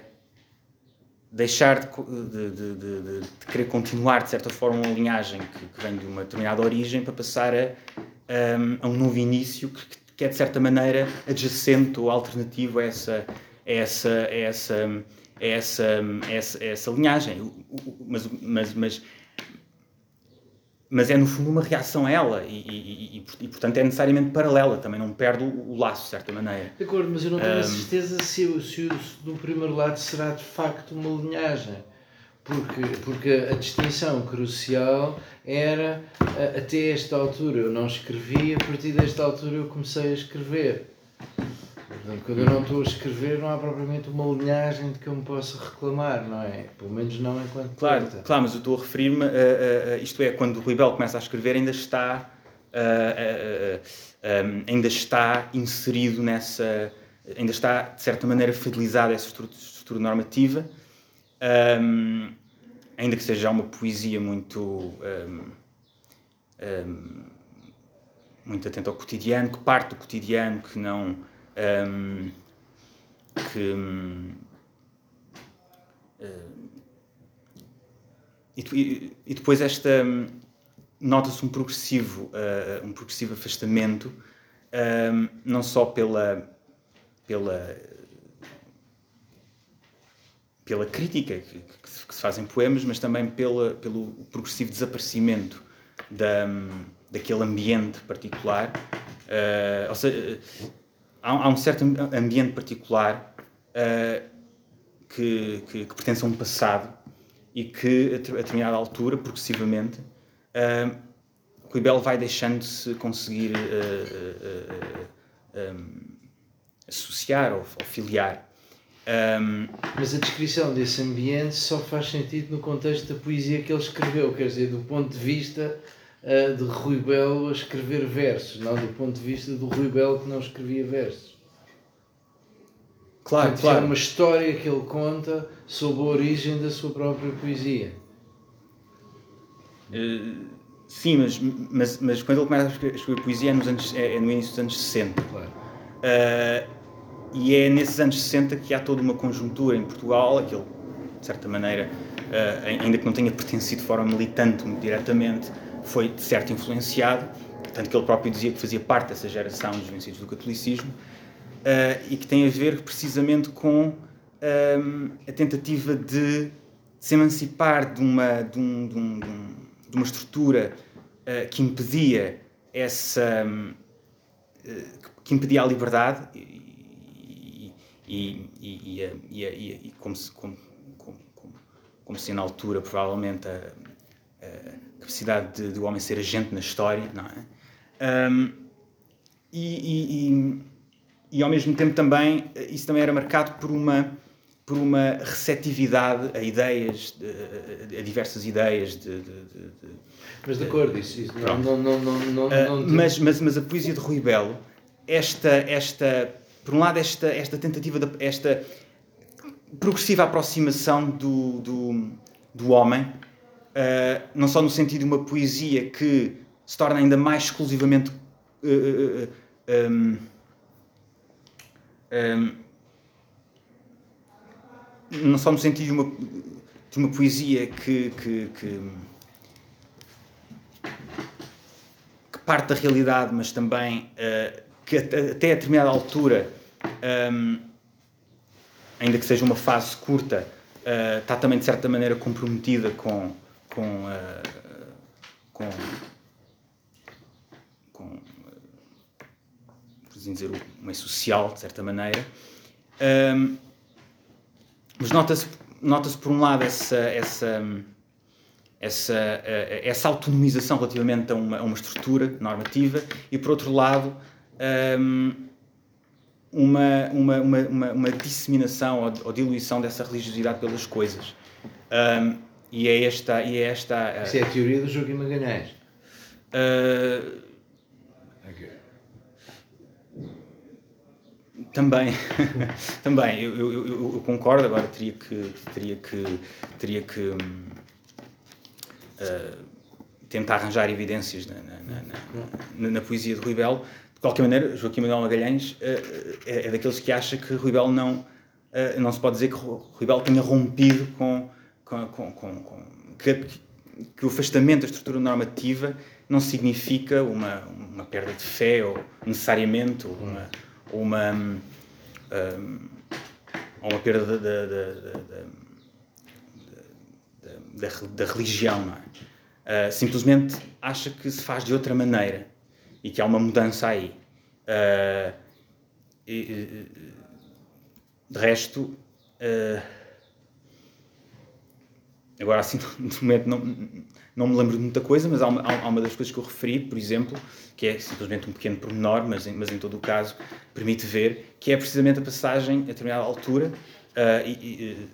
Speaker 2: deixar de, de, de, de, querer continuar, de certa forma, uma linhagem que, que vem de uma determinada origem para passar a, um, a um novo início que, que, é, de certa maneira, adjacente ou alternativo a essa, a essa, a essa, essa, essa, essa linhagem. Mas, mas, mas, mas é no fundo uma reação a ela e, e, e, e, portanto é necessariamente paralela, também não perde o, o laço de certa maneira.
Speaker 3: De acordo, mas eu não tenho a certeza se, se, se do primeiro lado será de facto uma linhagem. Porque, porque a distinção crucial era até esta altura eu não escrevi, a partir desta altura eu comecei a escrever. Quando eu não estou a escrever, não há propriamente uma linhagem de que eu me possa reclamar, não é? Pelo menos não enquanto
Speaker 2: Claro, poeta. claro mas eu estou a referir-me, a, a, a, isto é, quando o Rui Belo começa a escrever, ainda está, um, ainda está inserido nessa, ainda está, de certa maneira, fidelizado a essa estrutura, estrutura normativa, um, ainda que seja uma poesia muito, um, muito atenta ao cotidiano, que parte do cotidiano, que não. Que, e, e, depois esta nota-se um progressivo uh, um progressivo afastamento não só pela pela pela crítica que, que, se fazem poemas, mas também pela, pelo progressivo desaparecimento da, daquele ambiente particular. Uh, ou seja, há, há, um certo ambiente particular uh, que, que, que, pertence a um passado e que, a determinada altura, progressivamente, uh, Rui vai deixando-se conseguir um, associar ou, ou filiar.
Speaker 3: Um, Mas a descrição desse ambiente só faz sentido no contexto da poesia que ele escreveu, quer dizer, do ponto de vista uh, de Rui Belo a escrever versos, não do ponto de vista do Rui Belo que não escrevia versos. Claro, Portanto, claro. É uma história que ele conta sobre a origem da sua própria poesia.
Speaker 2: Uh, sim, mas, mas, mas quando ele começa a escrever poesia é, nos anos, é, é no início dos anos 60. Claro. Uh, e é nesses anos 60 que há toda uma conjuntura em Portugal, aquele, de certa maneira, uh, ainda que não tenha pertencido de forma militante muito diretamente, foi de certo influenciado, tanto que ele próprio dizia que fazia parte dessa geração dos vencidos do catolicismo, uh, e que tem a ver precisamente com um, a tentativa de se emancipar de uma, de, um, de, um, de uma estrutura uh, que impedia essa. Um, que impedia a liberdade e como, se, como, como, como, se na altura provavelmente a, a capacidade de, de, o homem ser agente na história, não é? Um, e, e, ao mesmo tempo também isso também era marcado por uma por uma receptividade a ideias, a diversas ideias de, de, de,
Speaker 3: mas de acordo, isso, isso não, não, não, não, não,
Speaker 2: uh, não, mas, mas, mas a poesia de Rui Belo, esta, esta por um lado, esta, esta tentativa, de, esta progressiva aproximação do, do, do homem, uh, não só no sentido de uma poesia que se torna ainda mais exclusivamente. Uh, um, um, não só no sentido de uma, de uma poesia que, que, que, que, parte da realidade, mas também uh, que até a determinada altura um, ainda que seja uma fase curta, uh, está também de certa maneira comprometida com, com, uh, com, com por assim dizer, o meio social, de certa maneira. Um, mas nota-se nota por um lado essa, essa, essa, uh, essa autonomização relativamente a uma, a uma estrutura normativa e por outro lado um, uma, uma, uma, uma disseminação ou, ou, diluição dessa religiosidade pelas coisas. Um, e é esta. E é esta
Speaker 3: uh, Isso é a teoria do Joaquim Magalhães. Uh,
Speaker 2: okay. Também, também eu, eu, eu, concordo, agora teria que, teria que, teria que uh, tentar arranjar evidências na, na, na, na, na poesia de Rui Belo, de qualquer maneira, Joaquim Manuel Magalhães uh, é, é, daqueles que acha que Rui Belo não, uh, não se pode dizer que Rui Belo tenha rompido com, com, com, com que, que, o afastamento da estrutura normativa não significa uma, uma perda de fé ou necessariamente uma, uma um, ou uma perda da, religião, não é? Uh, simplesmente acha que se faz de outra maneira e que há uma mudança aí. Uh, e, de resto, uh, agora assim, de momento não, não me lembro de muita coisa, mas há uma, há uma das coisas que eu referi, por exemplo, que é simplesmente um pequeno pormenor, mas, mas em todo o caso permite ver, que é precisamente a passagem a determinada altura uh, e, e,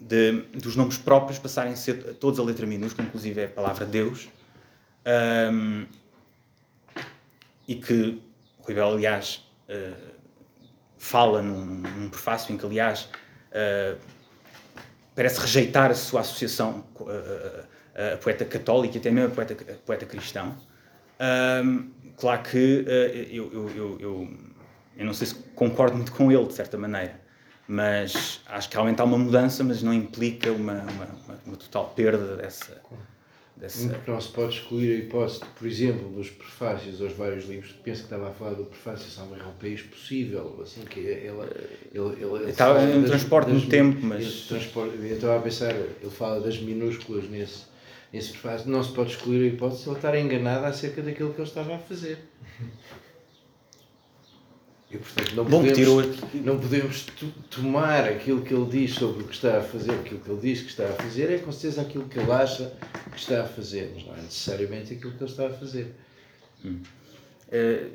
Speaker 2: de, dos nomes próprios passarem a ser todos a letra minúscula, inclusive é a palavra Deus, um, e que Rui Belo, aliás, uh, fala num, num, prefácio em que, aliás, uh, parece rejeitar a sua associação a, a poeta católica e até mesmo a poeta, a poeta cristão. Um, claro que eu, eu, eu, eu, eu não sei se concordo muito com ele, de certa maneira, mas acho que realmente há uma mudança, mas não implica uma, uma, uma, uma total perda dessa
Speaker 3: dessa... Não se pode excluir a hipótese, por exemplo, dos prefácios aos vários livros, penso que estava a falar do prefácio Salve ao País Possível, assim, que ele... ele, ele, ele
Speaker 2: estava em um transporte das, no tempo, mas...
Speaker 3: Eu estava a pensar, ele fala das minúsculas nesse, nesse prefácio, não se pode excluir a hipótese de ele estar enganado acerca daquilo que ele estava a fazer. E, portanto, não Bom, podemos, não podemos tomar aquilo que ele diz sobre o que está a fazer, aquilo que ele diz que está a fazer, é com certeza aquilo que ele acha que está a fazer, mas não é necessariamente aquilo que ele está a fazer. Hum. É,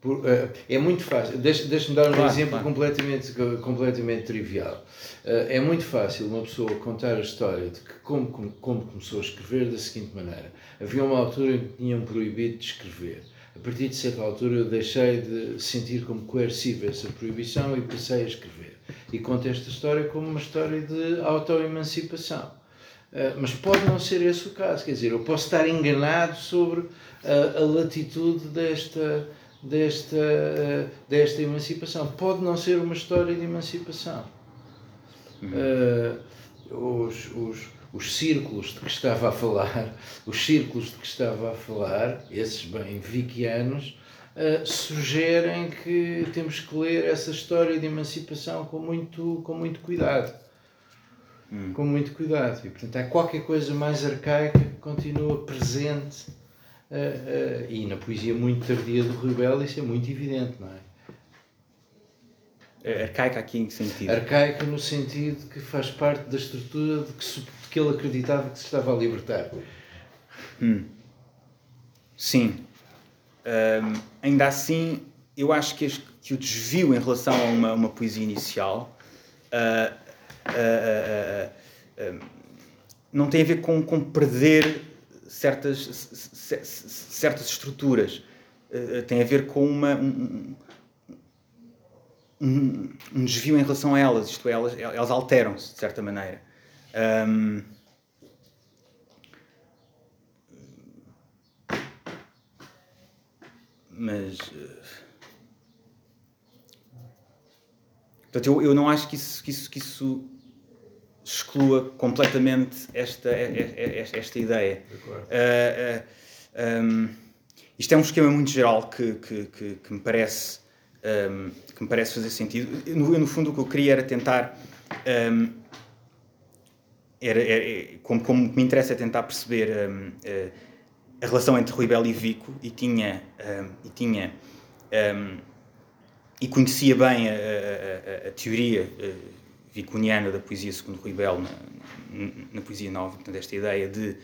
Speaker 3: por, é, é muito fácil. Deixa-me deixa dar um claro, exemplo claro. completamente, completamente trivial. É, é muito fácil uma pessoa contar a história de que como, como, como começou a escrever da seguinte maneira. Havia uma altura em que tinham proibido de escrever a partir de certa altura eu deixei de sentir como coerciva essa proibição e passei a escrever. E conto esta história como uma história de autoemancipação. Uh, mas pode não ser esse o caso, quer dizer, eu posso estar enganado sobre a, a latitude desta, desta, uh, desta emancipação. Pode não ser uma história de emancipação. Uh, os, os, os círculos de que estava a falar, os círculos de que estava a falar, esses bem vickianos, uh, sugerem que temos que ler essa história de emancipação com muito, com muito cuidado. Hum. Com muito cuidado. E, portanto, há qualquer coisa mais arcaica que continua presente uh, uh, e na poesia muito tardia do Rui Belo isso é muito evidente, não é?
Speaker 2: é arcaica aqui em que sentido?
Speaker 3: Arcaica no sentido que faz parte da estrutura de que que ele acreditava que se estava a libertar.
Speaker 2: Hum. Sim. Um, ainda assim, eu acho que, este, que, o desvio em relação a uma, uma poesia inicial uh, uh, uh, não tem a ver com, com perder certas, certas estruturas. tem a ver com uma, um, um, um, desvio em relação a elas, isto é, elas, elas alteram-se de certa maneira. Um, mas. Portanto, eu, eu não acho que isso, que isso, que isso exclua completamente esta, esta, esta ideia. Uh, uh, um, isto é um esquema muito geral que, que, que, que me, parece, um, que me parece fazer sentido. Eu, no, no, fundo, o que eu queria era tentar um, era, era, como, como me interessa é tentar perceber um, uh, a relação entre Rui Belo e Vico e tinha, um, e, tinha um, e conhecia bem a, a, a, teoria uh, viconiana da poesia segundo Rui Belo na, na, poesia nova, portanto esta ideia de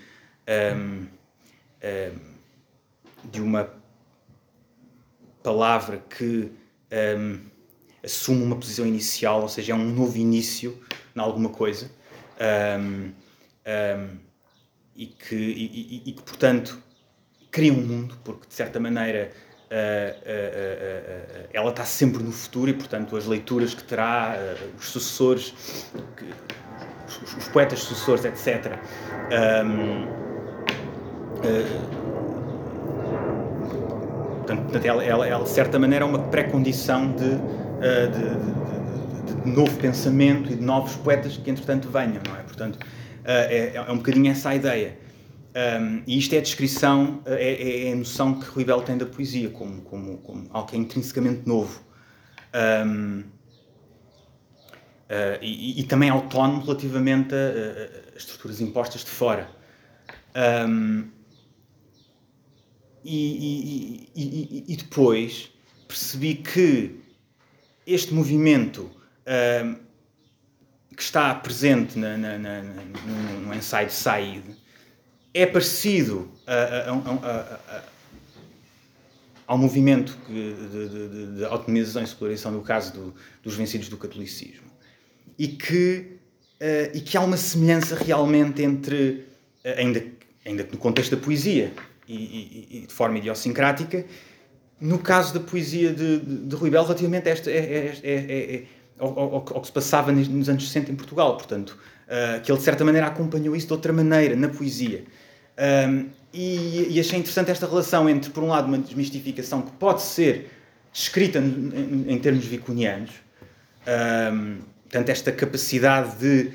Speaker 2: de uma palavra que assume uma posição inicial, ou seja, é um novo início em alguma coisa um, um, e, que, e, e, que, portanto, cria um mundo, porque de certa maneira uh, uh, uh, ela está sempre no futuro e, portanto, as leituras que terá, os sucessores, que, os, os, poetas sucessores, etc. Um, portanto, ela, ela, ela, de certa maneira, é uma pré-condição de, de, de de novo pensamento e de novos poetas que, entretanto, venham, não é? Portanto, eh, é, é um bocadinho essa a ideia. Um, e isto é a descrição, eh, é, é, a noção que Rui Belo tem da poesia, como, como, como algo que é intrinsecamente novo. Um, Uh, e, e, também autónomo relativamente a, a estruturas impostas de fora. Um, e, e, e, depois percebi que este movimento um, que está presente na, na, na, no, no ensaio de Said é parecido a, a, ao movimento de, de, de, de autonomização e secularizzação no caso do, dos vencidos do catolicismo. E que, uh, e que há uma semelhança realmente entre, uh, ainda, ainda no contexto da poesia e, e, e, de forma idiosincrática, no caso da poesia de, de, de Rui relativamente a esta, é, é, é, é ao, ao, ao, que se passava nos anos 60 em Portugal, portanto, uh, que ele de certa maneira acompanhou isso de outra maneira, na poesia. Um, e, e, achei interessante esta relação entre, por um lado, uma desmistificação que pode ser descrita em, em termos vicunianos, um, Portanto, esta capacidade de,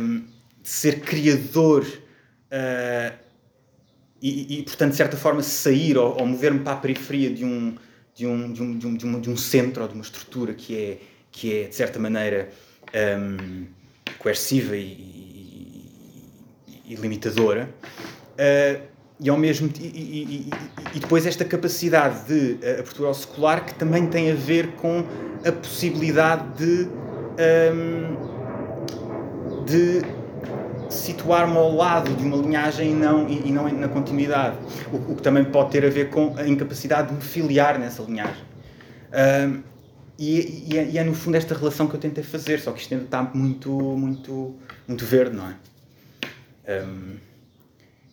Speaker 2: um, de ser criador uh, e, e, portanto, de certa forma, sair ou, ou mover-me para a periferia de um, de um, de um, de um, de um centro ou de uma estrutura que é, que é de certa maneira, um, coerciva e, e, e limitadora. Uh, e ao mesmo e, e, depois esta capacidade de abertura ao secular que também tem a ver com a possibilidade de um, de situar-me ao lado de uma linhagem e não, e não na continuidade. O, o, que também pode ter a ver com a incapacidade de me filiar nessa linhagem. Um, e, e, é, e, é, no fundo esta relação que eu tentei fazer, só que isto ainda está muito, muito, muito verde, não é? Um,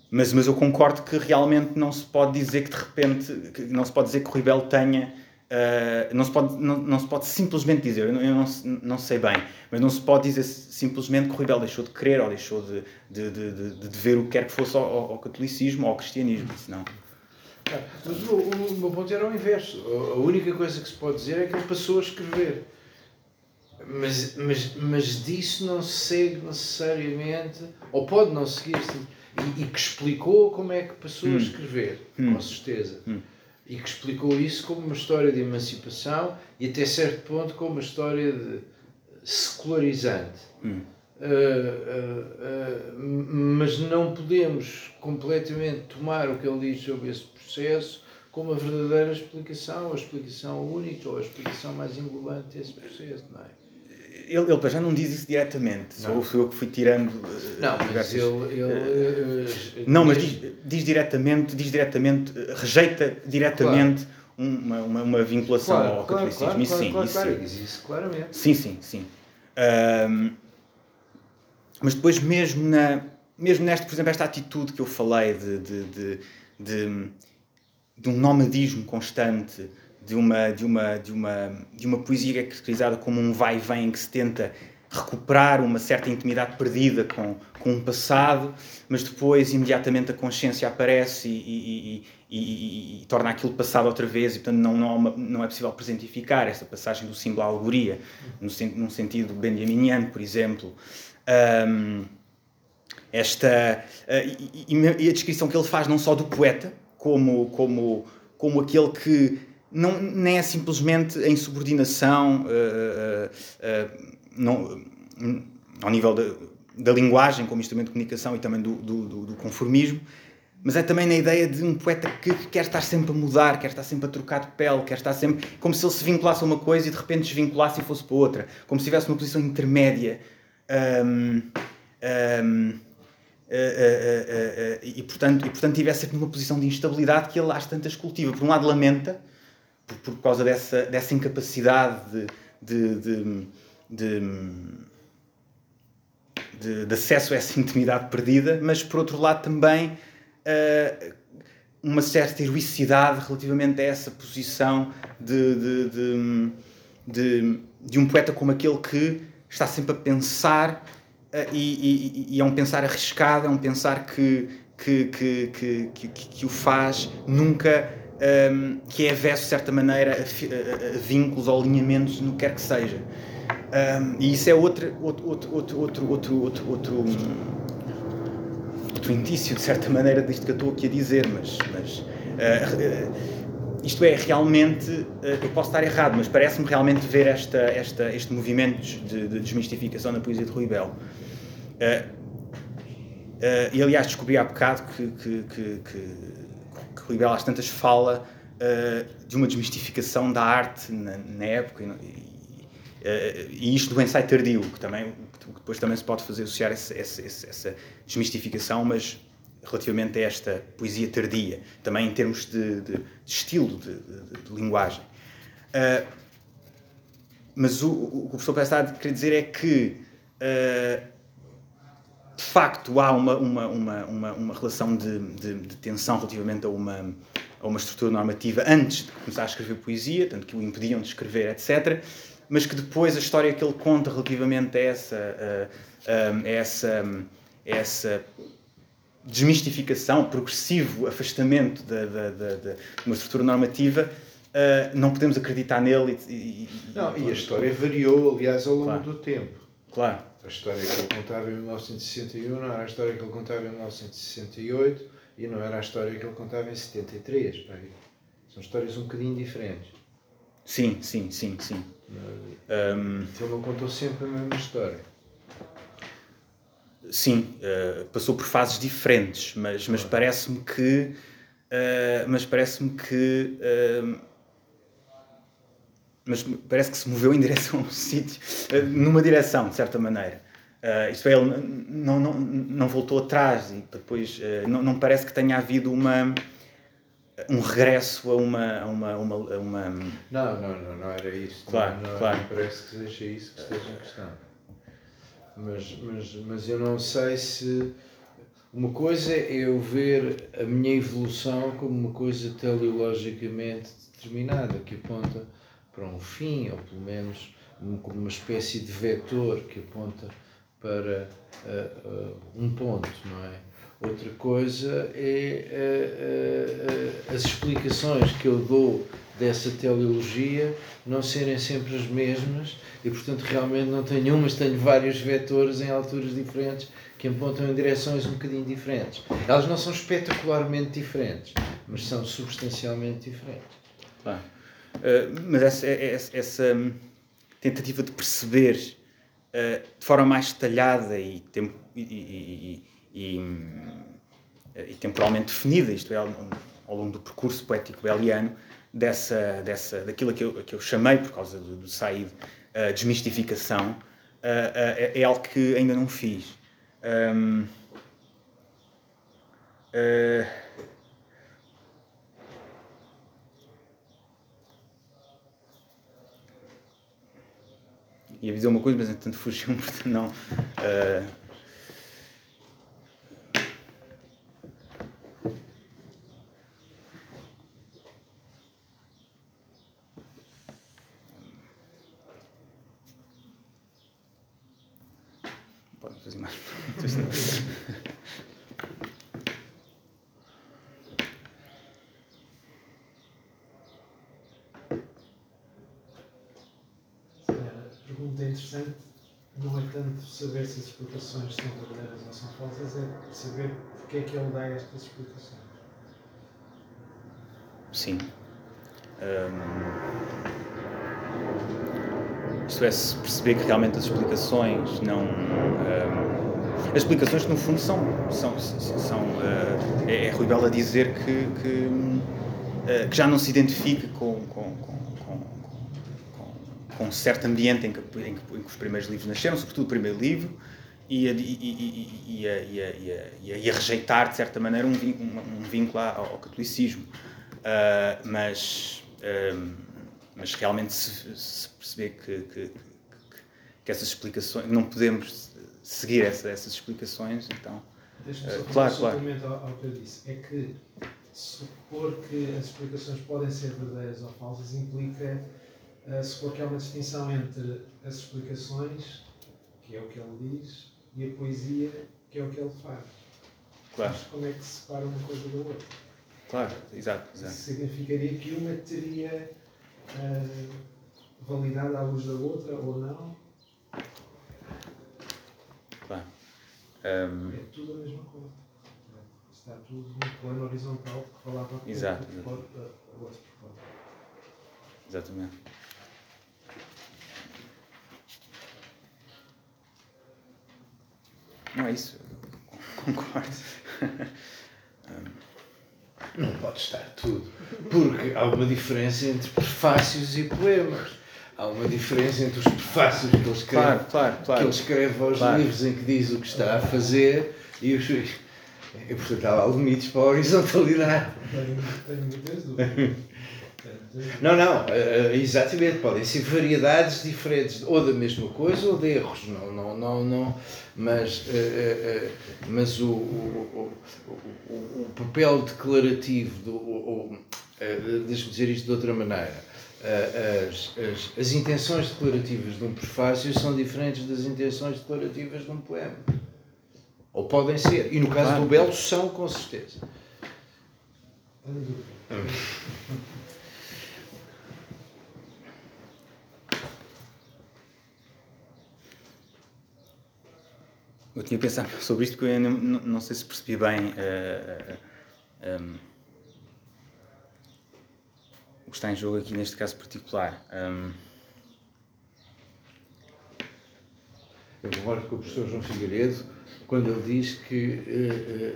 Speaker 2: mas, mas eu concordo que realmente não se pode dizer que de repente, que não se pode dizer que o Ribel tenha Uh, não, se pode, não, não, se pode simplesmente dizer, eu, não, eu não, não, sei bem, mas não se pode dizer simplesmente que o Ribel deixou de querer ou deixou de, de, de, de, de ver o que quer que fosse ao, ao, catolicismo ou ao cristianismo, senão.
Speaker 3: Mas o, o, meu ponto era o inverso. A única coisa que se pode dizer é que ele passou a escrever. Mas, mas, mas disso não se segue necessariamente, ou pode não seguir, e, e que explicou como é que passou hum. a escrever, hum. com certeza. Hum e que explicou isso como uma história de emancipação e até certo ponto como uma história de secularizante. Uh, uh, uh, mas não podemos completamente tomar o que ele diz sobre esse processo como a verdadeira explicação, a explicação única ou a explicação mais englobante desse processo, não é?
Speaker 2: ele, ele já não diz isso diretamente, não. sou eu que fui tirando.
Speaker 3: Não, mas ele. ele uh,
Speaker 2: não, mas diz, diz, diretamente, diz diretamente, rejeita diretamente claro. uma, uma, uma, vinculação claro, ao catolicismo.
Speaker 3: Claro,
Speaker 2: isso sim,
Speaker 3: claro, isso, claro, diz isso claramente.
Speaker 2: Sim, sim, sim. Um, mas depois, mesmo, na, mesmo nesta, por exemplo, esta atitude que eu falei de, de, de, de, de um nomadismo constante de uma, de uma, de uma, de uma poesia é caracterizada como um vai e vem em que se tenta recuperar uma certa intimidade perdida com, com um passado, mas depois imediatamente a consciência aparece e, e, e, e torna aquilo passado outra vez e portanto não, não, uma, não é possível presentificar essa passagem do símbolo à alegoria, no, num sentido benjaminiano, por exemplo. Um, esta, uh, e, a descrição que ele faz não só do poeta, como, como, como aquele que não, nem é simplesmente a insubordinação uh, uh, não, ao nível da, da, linguagem como instrumento de comunicação e também do, do, do, conformismo, mas é também na ideia de um poeta que quer estar sempre a mudar, quer estar sempre a trocar de pele, quer estar sempre como se ele se vinculasse a uma coisa e de repente desvinculasse e fosse para outra, como se tivesse uma posição intermédia. Um, um, Uh, uh, uh, e, portanto, e portanto tivesse sempre numa posição de instabilidade que ele às tantas cultiva. Por um lado lamenta por, por causa dessa, dessa incapacidade de, de, de, de, de acesso a essa intimidade perdida, mas por outro lado também uh, uma certa heroicidade relativamente a essa posição de, de, de, de, um poeta como aquele que está sempre a pensar uh, e, e, e, é um pensar arriscado, é um pensar que, que, que, que, que, que o faz nunca um, que é avesso, de certa maneira, a, a, a, vínculos ou alinhamentos no que quer que seja. Um, e isso é outro, outro, outro, outro, outro, outro, outro, outro, outro indício, de certa maneira, disto que eu estou aqui a dizer, mas, mas uh, isto é, realmente, uh, eu posso estar errado, mas parece-me realmente ver esta, esta, este movimento de, de desmistificação na poesia de Rui Belo. Uh, e aliás, descobri há bocado que, que, que, que, que Rui Belo às tantas fala de uma desmistificação da arte na, na época. E, e isto do ensaio tardio, que também depois também se pode fazer associar essa desmistificação, mas relativamente a esta poesia tardia, também em termos de, de, de estilo, de, de linguagem. Uh, mas o, o, que o professor a querer dizer é que, uh, de facto, há uma, uma, uma, uma, uma relação de, tensão relativamente a uma, a uma estrutura normativa antes de começar a escrever poesia, tanto que o impediam de escrever, etc mas que depois a história que ele conta relativamente a essa, a, a essa, essa desmistificação, progressivo afastamento de, de, de, de uma estrutura normativa, uh, não podemos acreditar nele. E, e,
Speaker 3: não, e a história variou, aliás, ao longo claro. do tempo.
Speaker 2: Claro.
Speaker 3: A história que ele contava em 1961 não era a história que ele contava em 1968 e não era a história que ele contava em 73. São histórias um bocadinho diferentes.
Speaker 2: Sim, sim, sim, sim.
Speaker 3: Um, ele não contou sempre a mesma história.
Speaker 2: Sim, uh, passou por fases diferentes, mas, mas parece-me que. Uh, mas parece-me que. Uh, mas parece que se moveu em direção a um sítio, numa direção, de certa maneira. isto é, ele não, não, não voltou atrás e depois não, não parece que tenha havido uma um regresso a uma, a uma, uma, a uma...
Speaker 3: Não, não, não, não era isso.
Speaker 2: Claro,
Speaker 3: não,
Speaker 2: claro.
Speaker 3: Não parece que seja isso que esteja em questão. Mas, mas, mas eu não sei se. Uma coisa é eu ver a minha evolução como uma coisa teleologicamente determinada, que aponta para um fim, ou pelo menos como uma espécie de vetor que aponta para uh, uh, um ponto, não é? Outra coisa é uh, as explicações que eu dou dessa teleologia não serem sempre as mesmas e, portanto, realmente não tenho uma, mas tenho vários vetores em alturas diferentes que apontam em direções um bocadinho diferentes. Elas não são espetacularmente diferentes, mas são substancialmente diferentes.
Speaker 2: Uh, mas essa, essa, essa, hum, tentativa de perceber uh, de forma mais detalhada e, e, e, e, e temporalmente definida, isto é, ao, ao longo do percurso poético beliano, dessa, dessa, daquilo que eu, que eu chamei, por causa do, do Said, uh, desmistificação, uh, uh, é algo que ainda não fiz. Um, ia dizer uma coisa, mas entretanto fugiu, portanto não. Uh,
Speaker 4: saber se as explicações são verdadeiras ou são falsas é saber porque é que ele dá estas explicações.
Speaker 2: Sim. Um, isto é, se perceber que realmente as explicações não. Um, as explicações que no fundo são. são, são uh, é, é Rui Bela dizer que, que, uh, que, já não se identifica com, com, com com um certo ambiente em que, em, que, em que, os primeiros livros nasceram, sobretudo o primeiro livro, e a, e, e, e, e a, rejeitar, de certa maneira, um, um, um vínculo ao, catolicismo. Uh, mas, uh, mas realmente se, se perceber que, que, que, essas explicações, não podemos seguir essa, essas explicações, então...
Speaker 4: Deixa-me só uh, claro, claro. Ao, ao que eu disse. É que supor que as explicações podem ser verdadeiras ou falsas implica uh, supor que há uma distinção entre as explicações, que é o que ele diz, e a poesia, que é o que ele faz.
Speaker 2: Claro.
Speaker 4: Mas como é que se separa uma coisa da outra?
Speaker 2: Claro, exato. exato.
Speaker 4: Isso significaria que uma teria uh, validade à luz da outra ou não?
Speaker 2: Claro. Um...
Speaker 4: É tudo a mesma coisa. está tudo no plano horizontal que falava
Speaker 2: Exato, exato.
Speaker 4: propósito.
Speaker 2: Exatamente. Não é isso. Concordo.
Speaker 3: Não pode estar tudo. Porque há uma diferença entre prefácios e poemas. Há uma diferença entre os prefácios que ele escreve,
Speaker 2: Claro, claro,
Speaker 3: que
Speaker 2: claro.
Speaker 3: ele escreve aos
Speaker 2: Claro.
Speaker 3: livros em que diz o que está a fazer e os. E, portanto, há limites para a horizontalidade.
Speaker 4: Tenho, tenho muitas dúvidas.
Speaker 3: Não, não, eh, eh, exatamente, podem ser variedades diferentes, ou da mesma coisa ou de erros, não, não, não, não, mas, eh, mas o, o, o, o- o papel declarativo, do, o, deixa-me dizer isto de outra maneira, as, as, as intenções declarativas de um prefácio são diferentes das intenções declarativas de um poema. Ou podem ser, e no caso
Speaker 2: Claro.
Speaker 3: do Belo são, com certeza.
Speaker 2: Eu tinha pensado sobre isto porque eu ainda não, não sei se percebi bem eh, eh, um, o que está em jogo aqui neste caso particular. Um,
Speaker 3: Eu concordo com o professor João Figueiredo quando ele diz que eh, eh,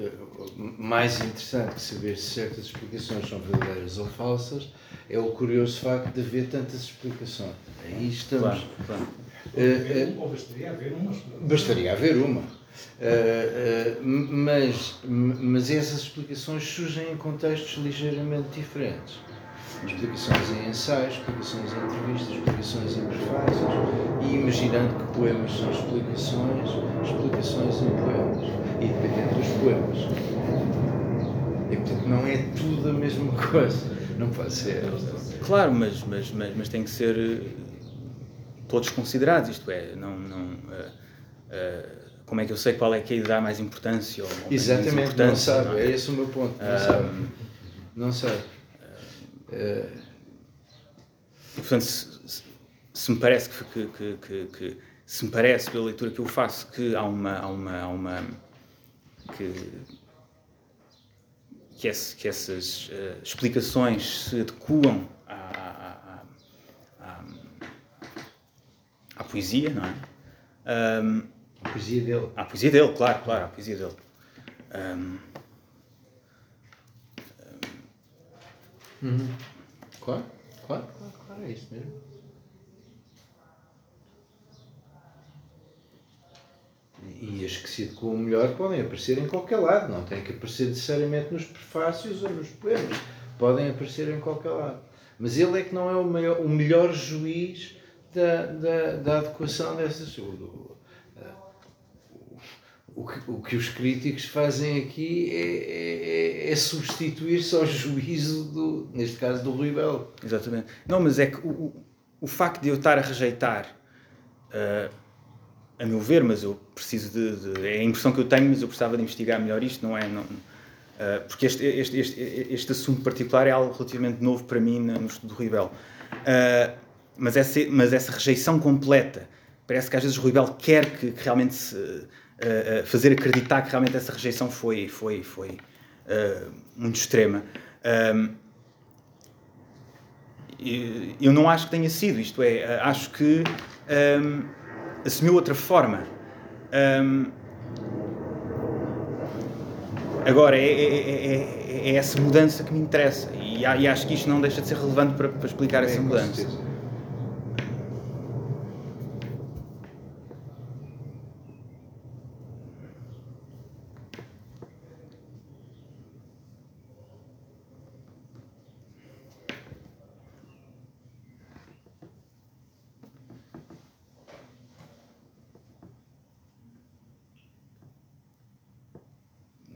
Speaker 3: eh, eh, mais interessante que saber se certas explicações são verdadeiras ou falsas é o curioso facto de haver tantas explicações. Aí estamos.
Speaker 2: claro, claro.
Speaker 3: Eh, eh,
Speaker 4: Ou bastaria haver uma explicação.
Speaker 3: Bastaria haver uma. Uh, uh, mas, mas essas explicações surgem em contextos ligeiramente diferentes. Explicações em ensaios, explicações em entrevistas, explicações em prefácios e imaginando que poemas são explicações, explicações em poemas e dependendo dos poemas. E portanto não é tudo a mesma coisa. Não pode ser.
Speaker 2: Claro, mas, mas, mas, mas tem que ser eh, todos considerados, isto é, não, não, eh, como é que eu sei qual é que é dá mais importância ou ou
Speaker 3: Exatamente, não
Speaker 2: importância,
Speaker 3: sabe.
Speaker 2: não é?
Speaker 3: É esse o meu ponto. Não
Speaker 2: Ah,
Speaker 3: sabe. Não sabe. Uh,
Speaker 2: E, portanto, se, se- se me parece que, que, que, que- se me parece pela leitura que eu faço que há uma há uma há uma que que, esse- que essas eh, explicações se adequam à, à, à, à- à poesia, não é? Ahm,
Speaker 3: a poesia dele.
Speaker 2: à poesia dele, claro, claro, à poesia dele. Ahm,
Speaker 3: Claro, claro, claro, claro, é isso mesmo. E as que se adequam melhor podem aparecer em qualquer lado, não têm que aparecer necessariamente nos prefácios ou nos poemas. Podem aparecer em qualquer lado. Mas ele é que não é o, maior, o melhor juiz da, da, da adequação dessas. O, o, que, o que os críticos fazem aqui é, é, é substituir-se ao juízo, do, neste caso, do Rui.
Speaker 2: Exatamente. Não, mas é que o, o, facto de eu estar a rejeitar, ah, a meu ver, mas eu preciso de, de- É a impressão que eu tenho, mas eu precisava de investigar melhor isto, não é? Não, ah, porque este, este, este, este assunto particular é algo relativamente novo para mim no estudo do Rui Belo. Ah, mas, essa, mas essa rejeição completa, parece que às vezes o Rui Belo quer que, que realmente se, ah, ah, fazer acreditar que realmente essa rejeição foi, foi, foi ah, muito extrema. Ah, e eu não acho que tenha sido, isto é, acho que hum, assumiu outra forma. Hum, agora, é, é- é- é- é essa mudança que me interessa e, e acho que isto não deixa de ser relevante para, para explicar essa
Speaker 3: É,
Speaker 2: mudança.
Speaker 3: certeza.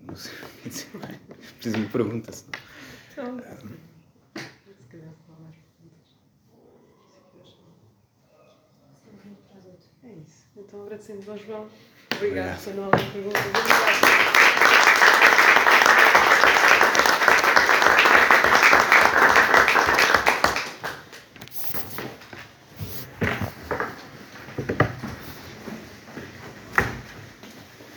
Speaker 2: Não sei o que dizer bem. Preciso de uma pergunta. senão-
Speaker 1: Então, se calhar falar. Agradecemos ao João. Obrigado. Obrigado.